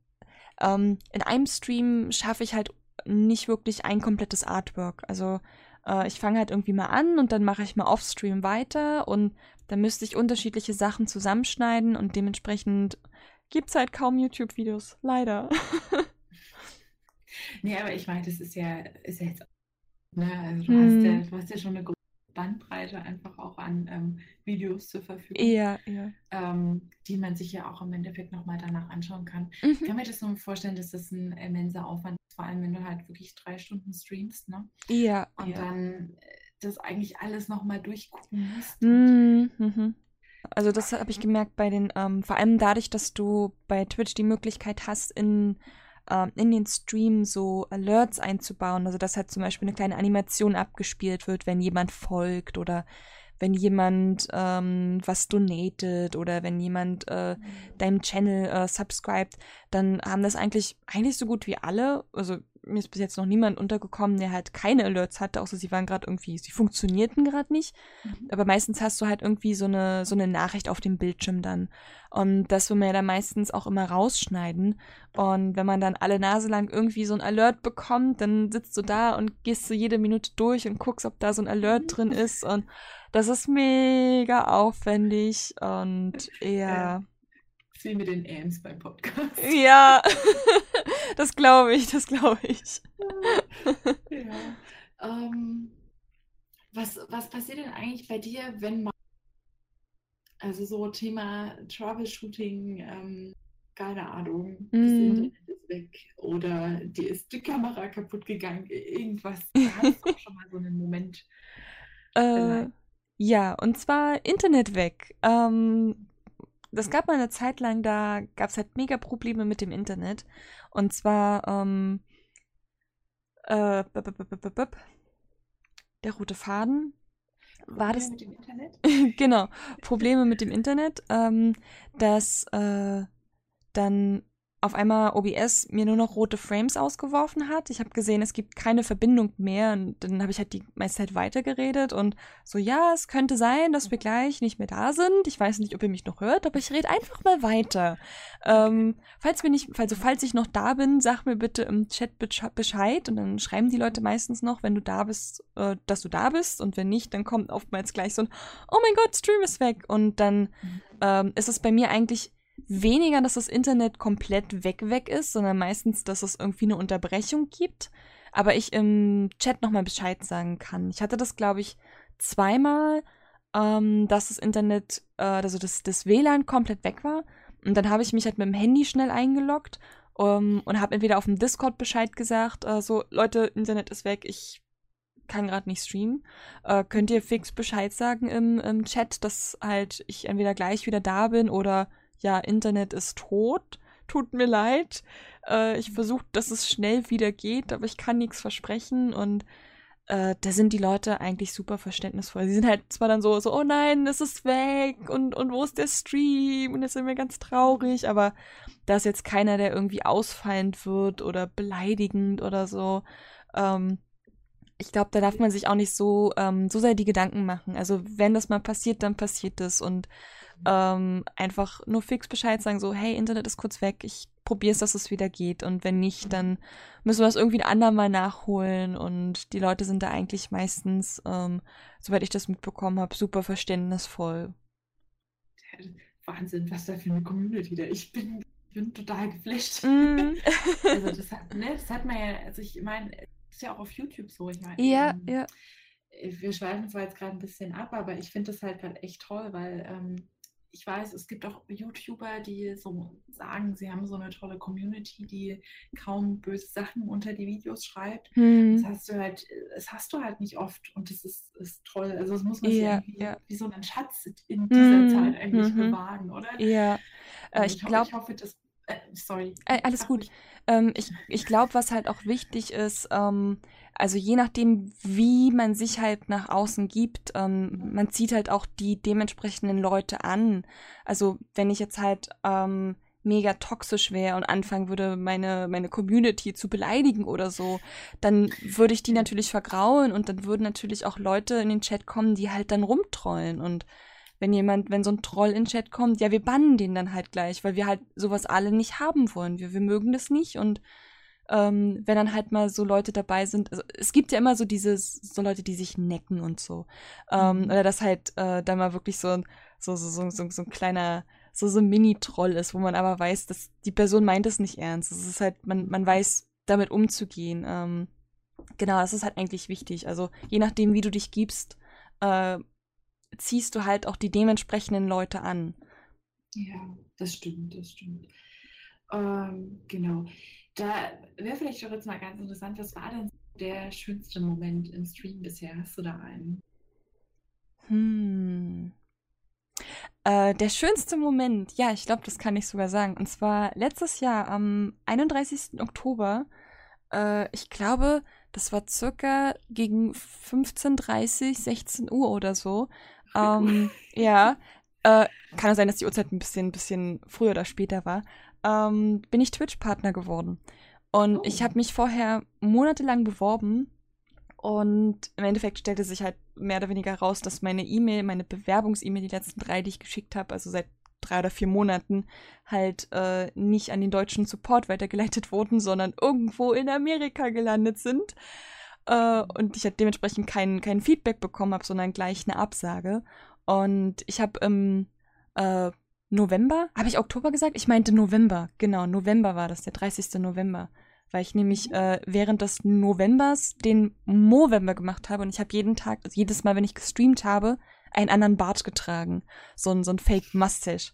ähm, in einem Stream schaffe ich halt nicht wirklich ein komplettes Artwork. Also äh, ich fange halt irgendwie mal an und dann mache ich mal off-Stream weiter und dann müsste ich unterschiedliche Sachen zusammenschneiden und dementsprechend gibt es halt kaum YouTube-Videos. Leider. nee, aber ich meine, das ist ja, ist ja jetzt. Ne, also du, hm. hast ja, du hast ja schon eine große Bandbreite einfach auch an ähm, Videos zur Verfügung, ja, ja. Ähm, die man sich ja auch im Endeffekt nochmal danach anschauen kann. Mhm. Ich kann mir das nur vorstellen, dass das ein immenser Aufwand ist, vor allem wenn du halt wirklich drei Stunden streamst, ne? Ja. Und ja. dann äh, das eigentlich alles nochmal durchgucken musst. Mhm. mhm. Also das habe ich gemerkt bei den, ähm, vor allem dadurch, dass du bei Twitch die Möglichkeit hast, in, ähm, in den Stream so Alerts einzubauen. Also dass halt zum Beispiel eine kleine Animation abgespielt wird, wenn jemand folgt oder wenn jemand ähm, was donatet oder wenn jemand äh, mhm. deinem Channel äh, subscribt, dann haben das eigentlich eigentlich so gut wie alle, also mir ist bis jetzt noch niemand untergekommen, der halt keine Alerts hatte, außer sie waren gerade irgendwie, sie funktionierten gerade nicht. Mhm. Aber meistens hast du halt irgendwie so eine, so eine Nachricht auf dem Bildschirm dann. Und das will man ja dann meistens auch immer rausschneiden. Und wenn man dann alle Nase lang irgendwie so ein Alert bekommt, dann sitzt du da und gehst du jede Minute durch und guckst, ob da so ein Alert drin ist. Und das ist mega aufwendig und ja. Viel mit den Ams beim Podcast. Ja, das glaube ich, das glaube ich. ja. Ähm, was, was passiert denn eigentlich bei dir, wenn man, also so Thema Troubleshooting, ähm, keine Ahnung, mm. das mhm. Internet ist weg oder dir ist die Kamera kaputt gegangen, irgendwas. Da hast du auch schon mal so einen Moment. Äh, ja, und zwar Internet weg. Ähm, das gab mal eine Zeit lang, da gab es halt mega Probleme mit dem Internet. Und zwar, ähm, äh, der rote Faden. War das? Mit dem Internet? genau, Probleme mit dem Internet, ähm, dass äh, dann auf einmal OBS mir nur noch rote Frames ausgeworfen hat. Ich habe gesehen, es gibt keine Verbindung mehr und dann habe ich halt die meiste Zeit weitergeredet und so, ja, es könnte sein, dass wir gleich nicht mehr da sind. Ich weiß nicht, ob ihr mich noch hört, aber ich rede einfach mal weiter. Ähm, falls wir nicht, also falls ich noch da bin, sag mir bitte im Chat Bescheid und dann schreiben die Leute meistens noch, wenn du da bist, äh, dass du da bist und wenn nicht, dann kommt oftmals gleich so ein, oh mein Gott, Stream ist weg und dann mhm. ähm, ist es bei mir eigentlich weniger, dass das Internet komplett weg weg ist, sondern meistens, dass es irgendwie eine Unterbrechung gibt. Aber ich im Chat nochmal Bescheid sagen kann. Ich hatte das, glaube ich, zweimal, ähm, dass das Internet, äh, also das, das WLAN komplett weg war. Und dann habe ich mich halt mit dem Handy schnell eingeloggt um, ähm, und habe entweder auf dem Discord Bescheid gesagt, äh, so, Leute, Internet ist weg, ich kann gerade nicht streamen. Äh, könnt ihr fix Bescheid sagen im, im Chat, dass halt ich entweder gleich wieder da bin oder ja, Internet ist tot, tut mir leid. Äh, ich versuche, dass es schnell wieder geht, aber ich kann nichts versprechen und äh, da sind die Leute eigentlich super verständnisvoll. Sie sind halt zwar dann so, so, oh nein, es ist weg und, und wo ist der Stream? Und jetzt sind wir ganz traurig, aber da ist jetzt keiner, der irgendwie ausfallend wird oder beleidigend oder so. Ähm, ich glaube, da darf man sich auch nicht so, ähm, so sehr die Gedanken machen. Also wenn das mal passiert, dann passiert das und ähm, einfach nur fix Bescheid sagen, so, hey, Internet ist kurz weg, ich probiere es, dass es wieder geht. Und wenn nicht, dann müssen wir das irgendwie ein andermal nachholen. Und die Leute sind da eigentlich meistens, ähm, soweit ich das mitbekommen habe, super verständnisvoll. Wahnsinn, was da für eine Community da. Ich bin, ich bin total geflasht. Mm. also das hat, ne, das hat man ja, also ich meine, ist ja auch auf YouTube so. Ich meine, ja, ähm, ja. Wir schweifen zwar jetzt gerade ein bisschen ab, aber ich finde das halt gerade echt toll, weil ähm, ich weiß, es gibt auch YouTuber, die so sagen, sie haben so eine tolle Community, die kaum böse Sachen unter die Videos schreibt. Hm. Das hast du halt, das hast du halt nicht oft und das ist, ist toll. Also das muss man ja, sich ja. wie so einen Schatz in dieser hm. Zeit eigentlich mhm. bewahren, oder? Ja. Äh, ich, ich, glaub, ich hoffe, das Äh, sorry. Äh, alles gut. Ähm, ich ich glaube, was halt auch wichtig ist, ähm, also je nachdem, wie man sich halt nach außen gibt, ähm, man zieht halt auch die dementsprechenden Leute an. Also wenn ich jetzt halt ähm, mega toxisch wäre und anfangen würde, meine, meine Community zu beleidigen oder so, dann würde ich die natürlich vergrauen und dann würden natürlich auch Leute in den Chat kommen, die halt dann rumtrollen und wenn jemand, wenn so ein Troll in den Chat kommt, ja, wir bannen den dann halt gleich, weil wir halt sowas alle nicht haben wollen. Wir, wir mögen das nicht und ähm, wenn dann halt mal so Leute dabei sind, also es gibt ja immer so diese, so Leute, die sich necken und so. Ähm, mhm. Oder dass halt äh, da mal wirklich so, so, so, so, so, so ein kleiner, so, so ein Mini-Troll ist, wo man aber weiß, dass die Person meint es nicht ernst. Es ist halt, man, man weiß, damit umzugehen. Ähm, genau, das ist halt eigentlich wichtig. Also je nachdem, wie du dich gibst, äh, ziehst du halt auch die dementsprechenden Leute an. Ja, das stimmt, das stimmt. Ähm, genau. Da wäre vielleicht doch jetzt mal ganz interessant, was war denn der schönste Moment im Stream bisher? Hast du da einen? Hm. Äh, der schönste Moment, ja, ich glaube, das kann ich sogar sagen. Und zwar letztes Jahr am 31. Oktober. Äh, ich glaube, das war circa gegen 15.30, 16 Uhr oder so. Ähm, ja. Äh, kann sein, dass die Uhrzeit ein bisschen, bisschen früher oder später war ähm, bin ich Twitch-Partner geworden. Und oh. ich habe mich vorher monatelang beworben und im Endeffekt stellte sich halt mehr oder weniger raus, dass meine E-Mail, meine Bewerbungs-E-Mail, die letzten drei, die ich geschickt habe, also seit drei oder vier Monaten, halt äh, nicht an den deutschen Support weitergeleitet wurden, sondern irgendwo in Amerika gelandet sind. Äh, und ich halt dementsprechend kein, kein Feedback bekommen habe, sondern gleich eine Absage. Und ich habe im äh, November? Habe ich Oktober gesagt? Ich meinte November. Genau, November war das, der 30. November. Weil ich nämlich äh, während des Novembers den Movember gemacht habe und ich habe jeden Tag, also jedes Mal, wenn ich gestreamt habe, einen anderen Bart getragen. So ein, so ein Fake Mustache.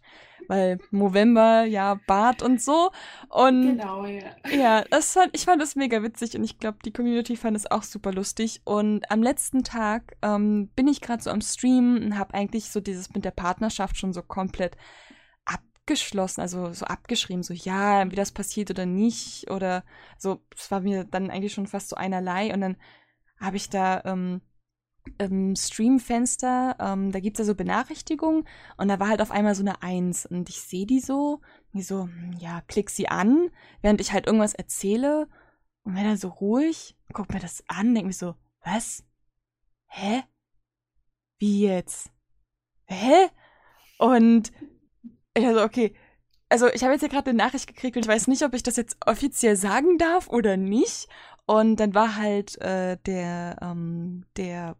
Weil Movember, ja, Bart und so. Und genau, ja. Ja, das fand, ich fand das mega witzig und ich glaube, die Community fand es auch super lustig. Und am letzten Tag ähm, bin ich gerade so am Stream und habe eigentlich so dieses mit der Partnerschaft schon so komplett abgeschlossen, also so abgeschrieben, so ja, wie das passiert oder nicht. Oder so, es war mir dann eigentlich schon fast so einerlei. Und dann habe ich da ähm, im Streamfenster, ähm, da gibt es ja so Benachrichtigungen und da war halt auf einmal so eine Eins und ich sehe die so, wie so, hm, ja, klick sie an, während ich halt irgendwas erzähle und bin dann so ruhig, guck mir das an, denk mir so, was? Hä? Wie jetzt? Hä? Und ich also, okay. Also, ich habe jetzt ja gerade eine Nachricht gekriegt und ich weiß nicht, ob ich das jetzt offiziell sagen darf oder nicht. Und dann war halt äh, der, ähm, der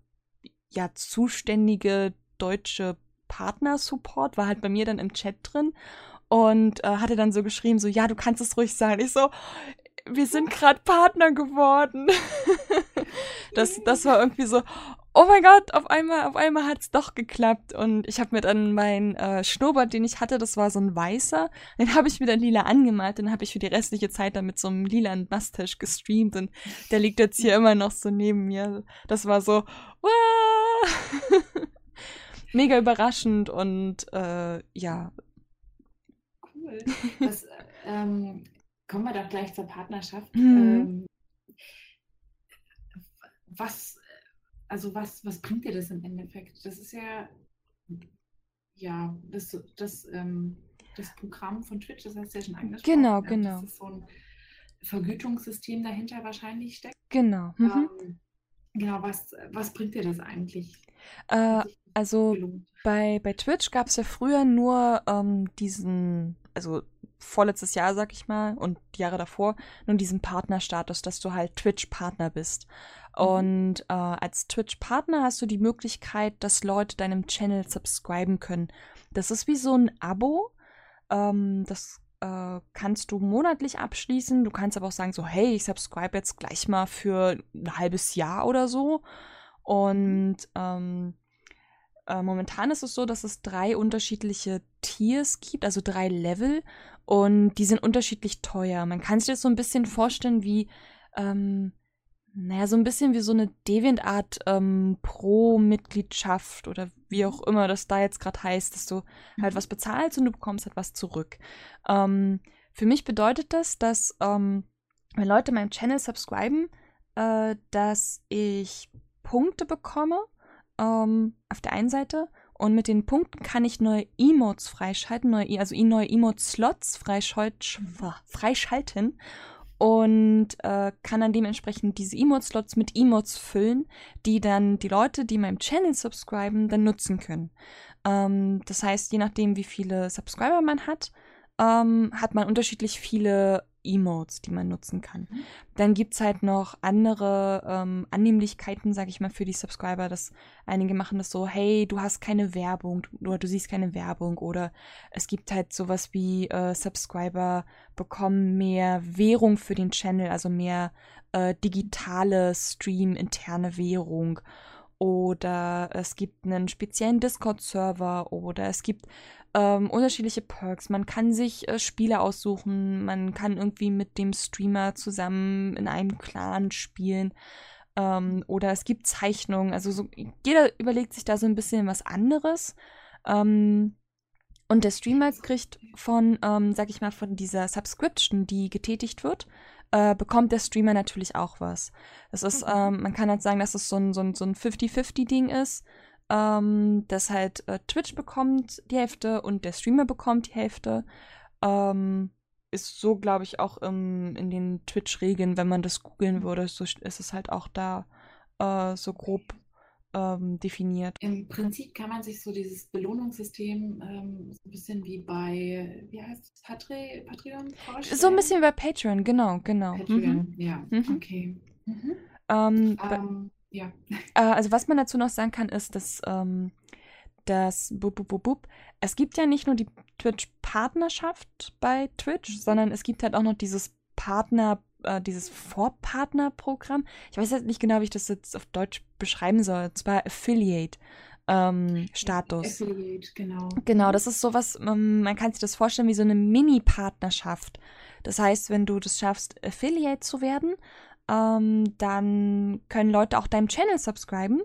ja zuständige deutsche Partner-Support, war halt bei mir dann im Chat drin und äh, hatte dann so geschrieben, so, ja, du kannst es ruhig sagen. Ich so, wir sind gerade Partner geworden. das, das war irgendwie so, oh mein Gott, auf einmal, auf einmal hat's doch geklappt. Und ich habe mir dann meinen äh, Schnurrbart, den ich hatte, das war so ein weißer, den habe ich mir dann lila angemalt. Den habe ich für die restliche Zeit dann mit so einem lilanen Mustache gestreamt. Und der liegt jetzt hier immer noch so neben mir. Das war so, mega überraschend und äh, ja. Cool. Das, ähm, kommen wir doch gleich zur Partnerschaft. Mhm. Ähm, was also was, was bringt dir das im Endeffekt? Das ist ja, ja, das, das, ähm, das Programm von Twitch, das hast du ja schon angesprochen. Genau, genau. Das ist so ein Vergütungssystem dahinter wahrscheinlich steckt. Genau. Mhm. Ähm, genau, was, was bringt dir das eigentlich? Äh, also bei, bei Twitch gab es ja früher nur ähm, diesen, also vorletztes Jahr, sag ich mal, und die Jahre davor, nur diesen Partnerstatus, dass du halt Twitch-Partner bist. Mhm. Und äh, als Twitch-Partner hast du die Möglichkeit, dass Leute deinem Channel subscriben können. Das ist wie so ein Abo. Ähm, das äh, kannst du monatlich abschließen. Du kannst aber auch sagen, so, hey, ich subscribe jetzt gleich mal für ein halbes Jahr oder so. Und ähm, äh, momentan ist es so, dass es drei unterschiedliche Tiers gibt, also drei Level. Und die sind unterschiedlich teuer. Man kann sich das so ein bisschen vorstellen wie, ähm, naja, so ein bisschen wie so eine Deviant-Art ähm, Pro-Mitgliedschaft oder wie auch immer das da jetzt gerade heißt, dass du halt mhm. was bezahlst und du bekommst halt was zurück. Ähm, Für mich bedeutet das, dass ähm, wenn Leute meinem Channel subscriben, äh, dass ich Punkte bekomme ähm, auf der einen Seite und mit den Punkten kann ich neue Emotes freischalten, neue, e, also neue Emote-Slots freischalten und äh, kann dann dementsprechend diese Emote-Slots mit Emotes füllen, die dann die Leute, die meinem Channel subscriben, dann nutzen können. Ähm, das heißt, je nachdem, wie viele Subscriber man hat, ähm, hat man unterschiedlich viele Emotes, die man nutzen kann. Mhm. Dann gibt es halt noch andere ähm, Annehmlichkeiten, sage ich mal, für die Subscriber, dass einige machen das so, hey, du hast keine Werbung oder du siehst keine Werbung oder es gibt halt sowas wie äh, Subscriber bekommen mehr Währung für den Channel, also mehr äh, digitale Stream-interne Währung oder es gibt einen speziellen Discord-Server oder es gibt ähm, unterschiedliche Perks. Man kann sich äh, Spiele aussuchen, man kann irgendwie mit dem Streamer zusammen in einem Clan spielen. Ähm, oder es gibt Zeichnungen. Also so, jeder überlegt sich da so ein bisschen was anderes. Ähm, und der Streamer kriegt von, ähm, sag ich mal, von dieser Subscription, die getätigt wird, äh, bekommt der Streamer natürlich auch was. Das ist, mhm. ähm, man kann halt sagen, dass es so ein, so ein, so ein 50-50-Ding ist ähm, dass halt äh, Twitch bekommt die Hälfte und der Streamer bekommt die Hälfte. Ähm, ist so, glaube ich, auch im, in den Twitch-Regeln, wenn man das googeln würde, so ist es halt auch da äh, so grob ähm, definiert. Im Prinzip kann man sich so dieses Belohnungssystem ähm, so ein bisschen wie bei, wie heißt es, Patri Patreon vorstellen? So ein bisschen wie bei Patreon, genau, genau. Patreon, mhm. ja, mhm. okay. Mhm. Ähm, ähm ja. Äh, also was man dazu noch sagen kann, ist, dass ähm, das bub, bub, bub, es gibt ja nicht nur die Twitch-Partnerschaft bei Twitch, mhm. sondern es gibt halt auch noch dieses Partner, äh, dieses Vorpartner-Programm. Ich weiß jetzt nicht genau, wie ich das jetzt auf Deutsch beschreiben soll. Und zwar Affiliate. Ähm, Status. Affiliate, genau. Genau, das ist sowas, ähm, man kann sich das vorstellen wie so eine Mini-Partnerschaft. Das heißt, wenn du das schaffst, Affiliate zu werden, ähm, dann können Leute auch deinem Channel subscriben.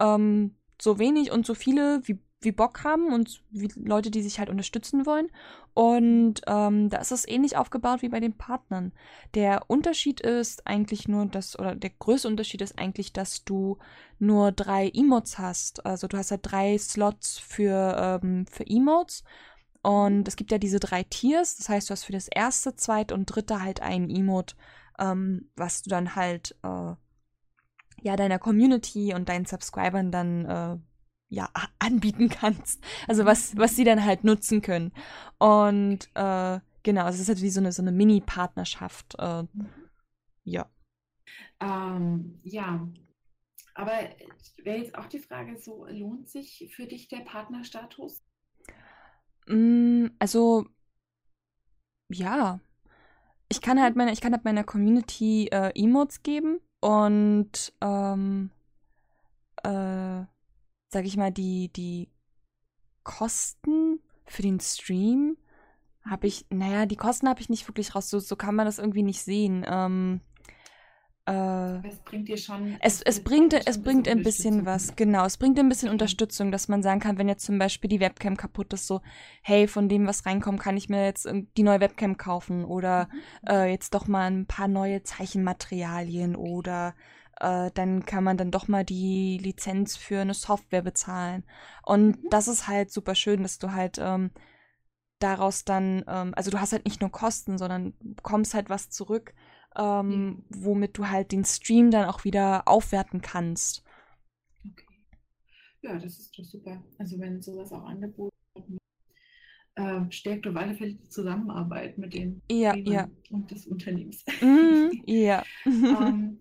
Ähm, so wenig und so viele wie, wie Bock haben und wie Leute, die sich halt unterstützen wollen. Und ähm, da ist es ähnlich aufgebaut wie bei den Partnern. Der Unterschied ist eigentlich nur, dass, oder der größte Unterschied ist eigentlich, dass du nur drei Emotes hast. Also du hast halt drei Slots für, ähm, für Emotes. Und es gibt ja diese drei Tiers. Das heißt, du hast für das erste, zweite und dritte halt einen Emote ähm, was du dann halt äh, ja deiner Community und deinen Subscribern dann äh, ja anbieten kannst. Also was was sie dann halt nutzen können. Und äh, genau, es ist halt wie so eine so eine Mini-Partnerschaft. Äh, ja. Ähm, ja. Aber wäre jetzt auch die Frage so, lohnt sich für dich der Partnerstatus? Mm, also, ja, ich kann halt meine, ich kann halt meiner Community äh, Emotes geben und ähm, äh, sag ich mal, die, die Kosten für den Stream habe ich, naja, die Kosten habe ich nicht wirklich raus. So, so kann man das irgendwie nicht sehen. Ähm, äh, es bringt dir schon. Es, es, bringt, es bringt ein bisschen was, genau. Es bringt ein bisschen Unterstützung, dass man sagen kann, wenn jetzt zum Beispiel die Webcam kaputt ist, so, hey, von dem, was reinkommt, kann ich mir jetzt die neue Webcam kaufen oder mhm. äh, jetzt doch mal ein paar neue Zeichenmaterialien oder äh, dann kann man dann doch mal die Lizenz für eine Software bezahlen. Und mhm. das ist halt super schön, dass du halt ähm, daraus dann, ähm, also du hast halt nicht nur Kosten, sondern bekommst halt was zurück ähm, ja. womit du halt den Stream dann auch wieder aufwerten kannst. Okay. Ja, das ist doch super. Also wenn sowas auch angeboten wird, äh, stärkt auf alle Fälle die Zusammenarbeit mit den ja, ja. und des Unternehmens. Mm, ja. ähm,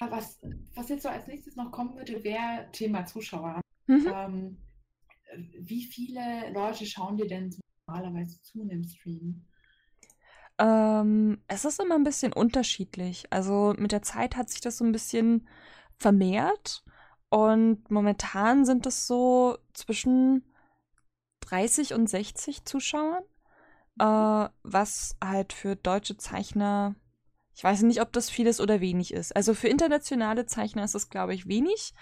was, was jetzt so als nächstes noch kommen würde, wäre Thema Zuschauer. Mhm. Ähm, wie viele Leute schauen dir denn normalerweise zu in dem Stream? Ähm, es ist immer ein bisschen unterschiedlich. Also mit der Zeit hat sich das so ein bisschen vermehrt und momentan sind es so zwischen 30 und 60 Zuschauern, äh, was halt für deutsche Zeichner, ich weiß nicht, ob das vieles oder wenig ist. Also für internationale Zeichner ist es, glaube ich, wenig,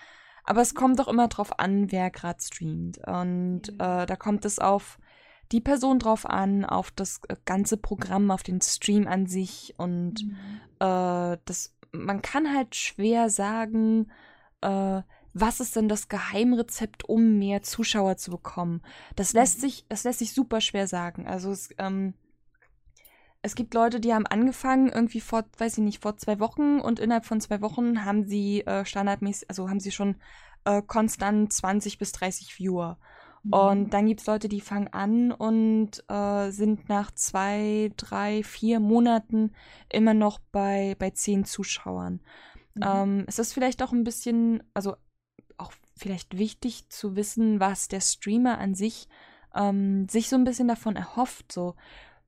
aber es kommt doch immer drauf an, wer gerade streamt. Und äh, da kommt es auf die Person drauf an, auf das äh, ganze Programm, auf den Stream an sich und mhm. äh, das, man kann halt schwer sagen, äh, was ist denn das Geheimrezept, um mehr Zuschauer zu bekommen? Das lässt mhm. sich, das lässt sich super schwer sagen. Also es, ähm, es gibt Leute, die haben angefangen irgendwie vor, weiß ich nicht, vor zwei Wochen und innerhalb von zwei Wochen haben sie äh, standardmäßig, also haben sie schon äh, konstant 20 bis 30 Viewer. Mhm. Und dann gibt es Leute, die fangen an und äh, sind nach zwei, drei, vier Monaten immer noch bei, bei zehn Zuschauern. Mhm. Ähm, es ist vielleicht auch ein bisschen, also auch vielleicht wichtig zu wissen, was der Streamer an sich ähm, sich so ein bisschen davon erhofft. So,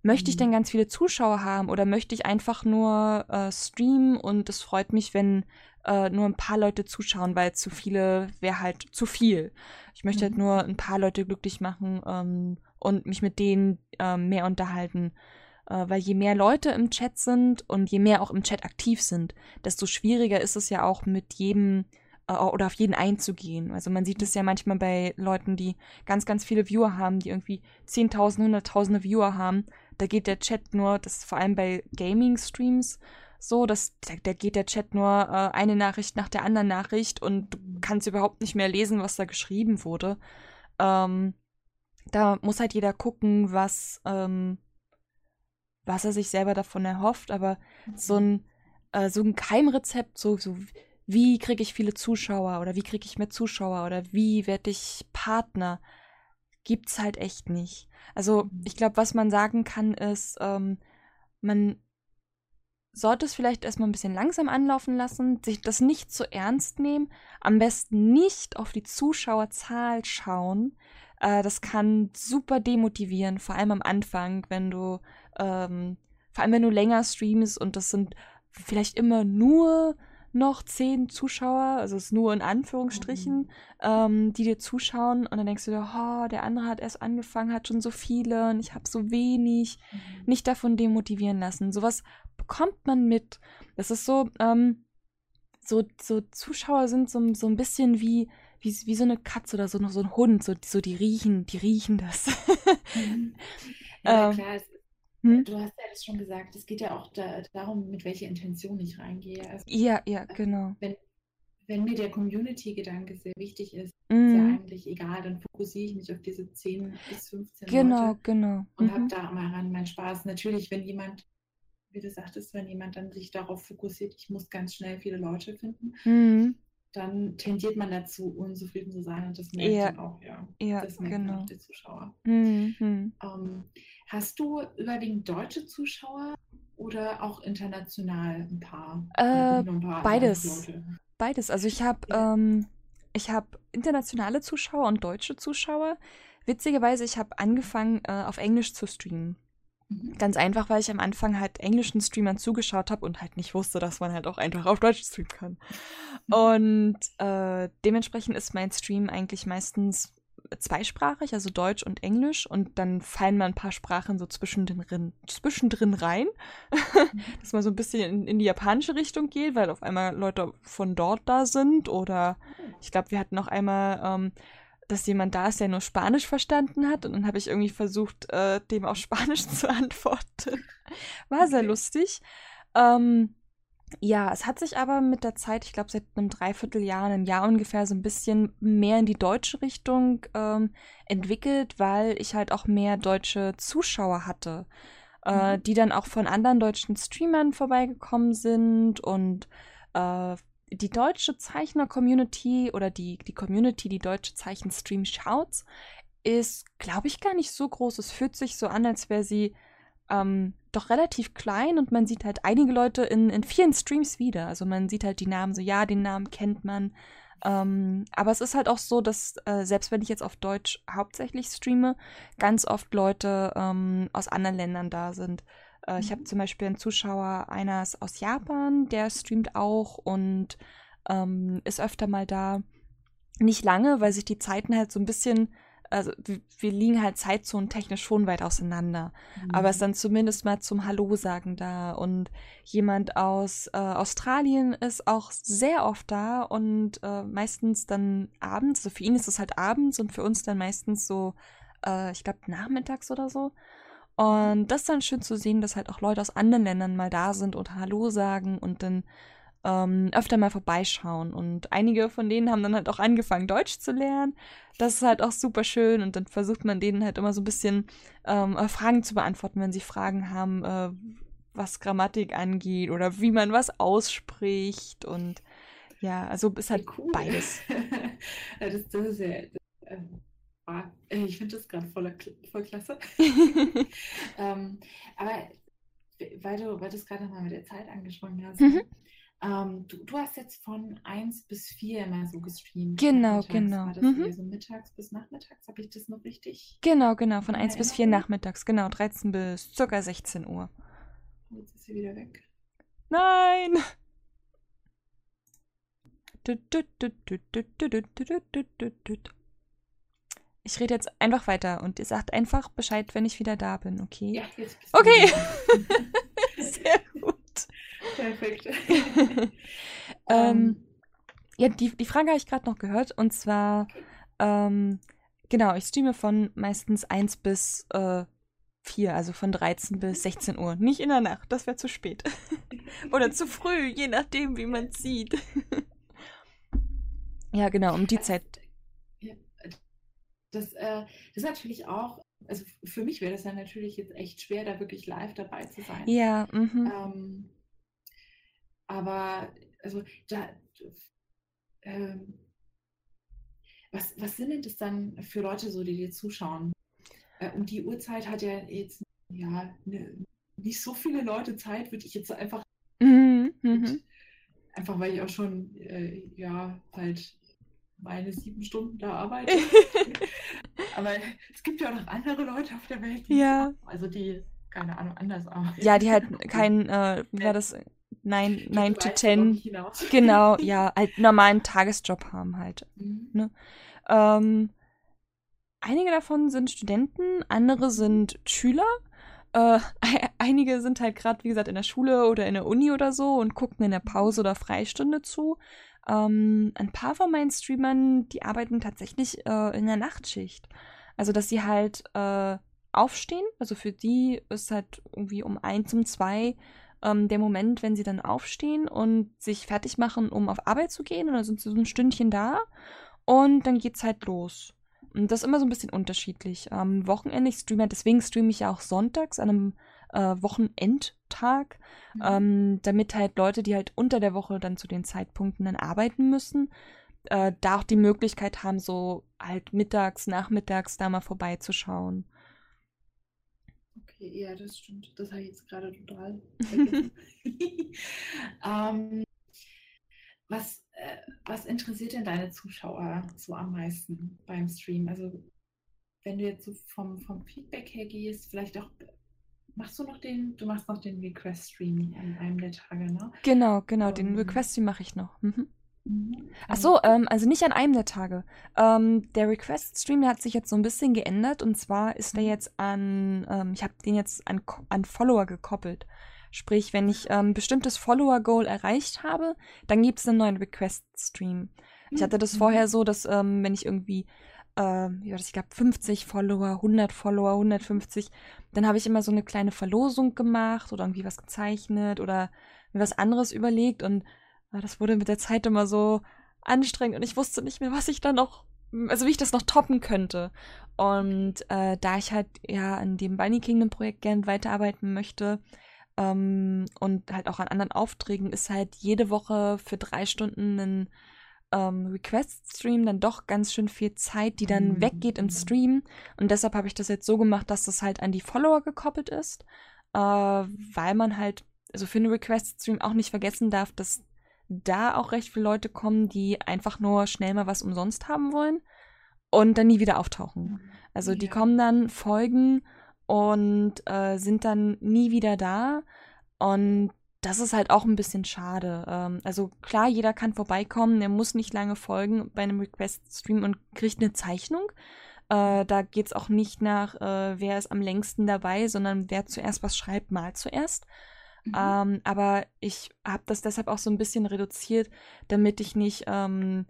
möchte ich mhm. denn ganz viele Zuschauer haben oder möchte ich einfach nur äh, streamen und es freut mich, wenn äh, nur ein paar Leute zuschauen, weil zu viele wäre halt zu viel. Ich möchte halt mhm. halt nur ein paar Leute glücklich machen ähm, und mich mit denen äh, mehr unterhalten. Äh, weil je mehr Leute im Chat sind und je mehr auch im Chat aktiv sind, desto schwieriger ist es ja auch mit jedem äh, oder auf jeden einzugehen. Also man sieht es ja manchmal bei Leuten, die ganz, ganz viele Viewer haben, die irgendwie 10.000, Hunderttausende Viewer haben. Da geht der Chat nur, das ist vor allem bei Gaming-Streams so, dass da, da, geht der Chat nur äh, eine Nachricht nach der anderen Nachricht und du kannst überhaupt nicht mehr lesen, was da geschrieben wurde. Ähm, da muss halt jeder gucken, was, ähm, was er sich selber davon erhofft, aber so ein, äh, so ein Keimrezept, so, so wie kriege ich viele Zuschauer oder wie kriege ich mehr Zuschauer oder wie werde ich Partner, gibt's halt echt nicht. Also mhm. ich glaube, was man sagen kann, ist, ähm, man sollte es vielleicht erstmal ein bisschen langsam anlaufen lassen, sich das nicht zu ernst nehmen, am besten nicht auf die Zuschauerzahl schauen. Äh, das kann super demotivieren, vor allem am Anfang, wenn du, ähm, vor allem wenn du länger streamst und das sind vielleicht immer nur noch zehn Zuschauer, also es ist nur in Anführungsstrichen, mhm. ähm, die dir zuschauen und dann denkst du dir, oh, der andere hat erst angefangen, hat schon so viele und ich habe so wenig. Mhm. Nicht davon demotivieren lassen. Sowas bekommt man mit. Das ist so, ähm, so, so Zuschauer sind so, so ein bisschen wie, wie, wie so eine Katze oder so so ein Hund, so, so die riechen, die riechen das. Mhm. Ja, ähm, klar, es hm? Du hast ja das schon gesagt, es geht ja auch da, darum, mit welcher Intention ich reingehe. Also, ja, ja, genau. Wenn, wenn mir der Community-Gedanke sehr wichtig ist, mm. ist ja mhm. eigentlich egal, dann fokussiere ich mich auf diese 10 bis 15 genau, Leute genau. und mhm. habe da mal ran meinen Spaß. Natürlich, wenn jemand, wie du sagtest, wenn jemand dann sich darauf fokussiert, ich muss ganz schnell viele Leute finden, mm dann tendiert man dazu, unzufrieden zu sein. Und das merkt ja. dann auch, ja. Ja, das merkt genau. auch die Zuschauer. Mhm. Ähm, hast du überwiegend deutsche Zuschauer oder auch international ein paar? Äh, ein paar beides. Beides. Also ich habe ähm, ich internationale Zuschauer und deutsche Zuschauer. Witzigerweise, ich habe angefangen, äh, auf Englisch zu streamen. Mhm. Ganz einfach, weil ich am Anfang halt englischen Streamern zugeschaut habe und halt nicht wusste, dass man halt auch einfach auf Deutsch streamen kann. Mhm. Und äh, dementsprechend ist mein Stream eigentlich meistens zweisprachig, also Deutsch und Englisch. Und dann fallen mal ein paar Sprachen so zwischendrin, zwischendrin rein, dass man so ein bisschen in, in, die japanische Richtung geht, weil auf einmal Leute von dort da sind. Oder ich glaube, wir hatten noch einmal ähm, dass jemand da ist, der nur Spanisch verstanden hat. Und dann habe ich irgendwie versucht, äh, dem auf Spanisch zu antworten. War sehr lustig. Ähm, ja, es hat sich aber mit der Zeit, ich glaube seit einem Dreivierteljahr, einem Jahr ungefähr, so ein bisschen mehr in die deutsche Richtung ähm, entwickelt, weil ich halt auch mehr deutsche Zuschauer hatte, äh, mhm. die dann auch von anderen deutschen Streamern vorbeigekommen sind und äh, die deutsche Zeichner-Community oder die, die Community, die deutsche Zeichenstream schaut, ist, glaube ich, gar nicht so groß. Es fühlt sich so an, als wäre sie ähm, doch relativ klein und man sieht halt einige Leute in, in vielen Streams wieder. Also man sieht halt die Namen so, ja, den Namen kennt man. Ähm, aber es ist halt auch so, dass äh, selbst wenn ich jetzt auf Deutsch hauptsächlich streame, ganz oft Leute ähm, aus anderen Ländern da sind. Äh, ich habe mhm. zum Beispiel einen Zuschauer, einer ist aus Japan, der streamt auch und ähm, ist öfter mal da. Nicht lange, weil sich die Zeiten halt so ein bisschen, also wir, liegen halt zeitzonen technisch schon weit auseinander. Mhm. Aber es ist dann zumindest mal zum Hallo sagen da. Und jemand aus äh, Australien ist auch sehr oft da und äh, meistens dann abends. Also für ihn ist es halt abends und für uns dann meistens so äh, ich glaube, nachmittags oder so. Und das ist dann schön zu sehen, dass halt auch Leute aus anderen Ländern mal da sind und Hallo sagen und dann ähm, öfter mal vorbeischauen. Und einige von denen haben dann halt auch angefangen, Deutsch zu lernen. Das ist halt auch super schön. Und dann versucht man denen halt immer so ein bisschen ähm, äh, Fragen zu beantworten, wenn sie Fragen haben, äh, was Grammatik angeht oder wie man was ausspricht. Und ja, also ist halt cool. beides. das, das ist ja. Das, äh, ich finde das gerade voll, voll klasse. ähm, aber weil du, weil du es gerade nochmal mit der Zeit angesprochen hast, mhm. Ähm, du, du, hast jetzt von 1 bis 4 immer so gestreamt. Genau, genau. War das mhm. so mittags bis nachmittags? Habe ich das noch richtig? Genau, genau. Von 1 bis 4 nachmittags. Genau, 13 bis ca. 16 Uhr. Jetzt ist sie wieder weg. Nein! Ich rede jetzt einfach weiter und ihr sagt einfach Bescheid, wenn ich wieder da bin, okay? Ja, jetzt Okay. Perfekt. ähm, ja, die, die Frage habe ich gerade noch gehört und zwar, ähm, genau, ich streame von meistens 1 bis äh, 4, also von 13 bis 16 Uhr. Nicht in der Nacht, das wäre zu spät. Oder zu früh, je nachdem, wie man es sieht. ja, genau, um die Zeit. Das, äh, das ist natürlich auch also für mich wäre das dann natürlich jetzt echt schwer, da wirklich live dabei zu sein. Ja. Mhm. Ähm, aber also da, ähm, was, was sind denn das dann für Leute so, die dir zuschauen? Äh, um die Uhrzeit hat ja jetzt ja ne, nicht so viele Leute Zeit, würde ich jetzt einfach. Mhm, mhm. Einfach weil ich auch schon äh, ja halt meine sieben Stunden da arbeite. Aber es gibt ja auch noch andere Leute auf der Welt, die ja. also die keine Ahnung anders arbeiten. Ja, die halt kein, äh, wie war das? 9, 9 to 10. Genau, ja, halt normalen Tagesjob haben halt. Mhm. Ne? Ähm, einige davon sind Studenten, andere sind Schüler. Äh, einige sind halt gerade, wie gesagt, in der Schule oder in der Uni oder so und gucken in der Pause oder Freistunde zu. Ähm, ein paar von meinen Streamern, die arbeiten tatsächlich äh, in der Nachtschicht. Also, dass sie halt äh, aufstehen. Also für die ist halt irgendwie um eins, um zwei ähm, der Moment, wenn sie dann aufstehen und sich fertig machen, um auf Arbeit zu gehen. Und dann sind sie so ein Stündchen da und dann geht's halt los. Und das ist immer so ein bisschen unterschiedlich. Am Wochenende, ich streame, deswegen streame ich ja auch sonntags an einem äh, Wochenendtag, mhm. ähm, damit halt Leute, die halt unter der Woche dann zu den Zeitpunkten dann arbeiten müssen, äh, da auch die Möglichkeit haben, so halt mittags, nachmittags da mal vorbeizuschauen. Okay, ja, das stimmt. Das habe ich jetzt gerade total ähm, was, äh, was interessiert denn deine Zuschauer so am meisten beim Stream? Also wenn du jetzt so vom, vom Feedback her gehst, vielleicht auch Machst du noch den, du machst noch den Request-Stream an einem der Tage, ne? Genau, genau, um, den ähm. Request-Stream mache ich noch. Mhm. Mhm. Ach so, ähm, also nicht an einem der Tage. Ähm, der Request-Stream hat sich jetzt so ein bisschen geändert und zwar ist der mhm. jetzt an, ähm, ich habe den jetzt an, an Follower gekoppelt. Sprich, wenn ich ähm, bestimmtes Follower-Goal erreicht habe, dann gibt es einen neuen Request-Stream. Ich hatte das mhm. vorher so, dass ähm, wenn ich irgendwie, äh, ich glaube 50 Follower, 100 Follower, 150, dann habe ich immer so eine kleine Verlosung gemacht oder irgendwie was gezeichnet oder mir was anderes überlegt und das wurde mit der Zeit immer so anstrengend und ich wusste nicht mehr, was ich da noch, also wie ich das noch toppen könnte. Und äh, da ich halt ja an dem Bunny Kingdom Projekt gern weiterarbeiten möchte ähm, und halt auch an anderen Aufträgen, ist halt jede Woche für drei Stunden ein ähm, Request-Stream dann doch ganz schön viel Zeit, die dann mhm. weggeht im Stream. Und deshalb habe ich das jetzt so gemacht, dass das halt an die Follower gekoppelt ist, äh, weil man halt, also für einen Request-Stream auch nicht vergessen darf, dass da auch recht viele Leute kommen, die einfach nur schnell mal was umsonst haben wollen und dann nie wieder auftauchen. Also ja. die kommen dann, folgen und äh, sind dann nie wieder da. Und das ist halt auch ein bisschen schade. Ähm, also klar, jeder kann vorbeikommen, der muss nicht lange folgen bei einem Request-Stream und kriegt eine Zeichnung. Äh, da geht es auch nicht nach, äh, wer ist am längsten dabei, sondern wer zuerst was schreibt, mal zuerst. Mhm. Ähm, aber ich habe das deshalb auch so ein bisschen reduziert, damit ich nicht ähm,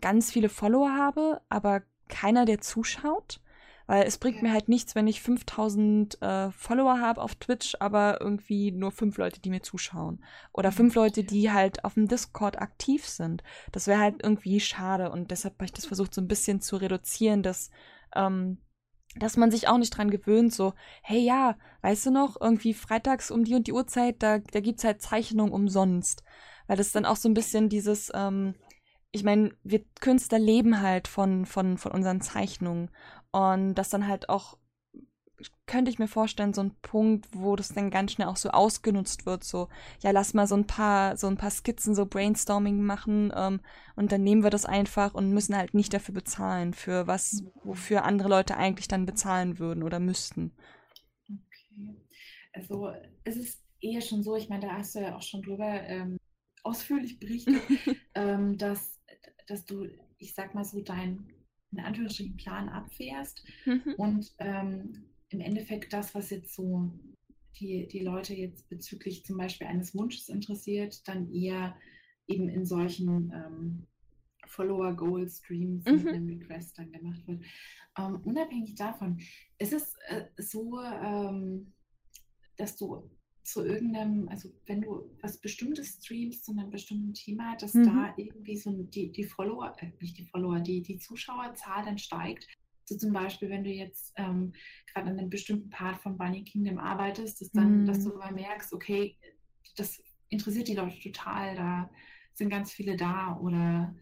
ganz viele Follower habe, aber keiner, der zuschaut. Weil es bringt mir halt nichts, wenn ich 5000 äh, Follower habe auf Twitch, aber irgendwie nur fünf Leute, die mir zuschauen. Oder mhm. fünf Leute, die halt auf dem Discord aktiv sind. Das wäre halt irgendwie schade und deshalb habe ich das versucht, so ein bisschen zu reduzieren, dass, ähm, dass man sich auch nicht dran gewöhnt, so, hey ja, weißt du noch, irgendwie freitags um die und die Uhrzeit, da, da es halt Zeichnungen umsonst. Weil das dann auch so ein bisschen dieses, ähm, ich meine, wir Künstler leben halt von, von, von unseren Zeichnungen. Und das dann halt auch, könnte ich mir vorstellen, so ein Punkt, wo das dann ganz schnell auch so ausgenutzt wird, so, ja, lass mal so ein paar, so ein paar Skizzen, so Brainstorming machen, ähm, und dann nehmen wir das einfach und müssen halt nicht dafür bezahlen, für was, wofür andere Leute eigentlich dann bezahlen würden oder müssten. Okay. Also es ist eher schon so, ich meine, da hast du ja auch schon drüber ähm, ausführlich berichtet, ähm, dass, dass du, ich sag mal so, dein in Anführungsstrichen Plan abfährst mhm. und ähm, im Endeffekt das, was jetzt so die, die Leute jetzt bezüglich zum Beispiel eines Wunsches interessiert, dann eher eben in solchen ähm, Follower-Goal-Streams mhm. mit einem Request dann gemacht wird. Ähm, unabhängig davon, ist es äh, so, ähm, dass du zu irgendeinem, also wenn du was Bestimmtes streamst zu einem bestimmten Thema, dass mhm. da irgendwie so die, die Follower, äh, nicht die Follower, die, die Zuschauerzahl dann steigt. So zum Beispiel, wenn du jetzt ähm, gerade an einem bestimmten Part von Bunny Kingdom arbeitest, dass dann, mhm. dass du mal merkst, okay, das interessiert die Leute total, da sind ganz viele da oder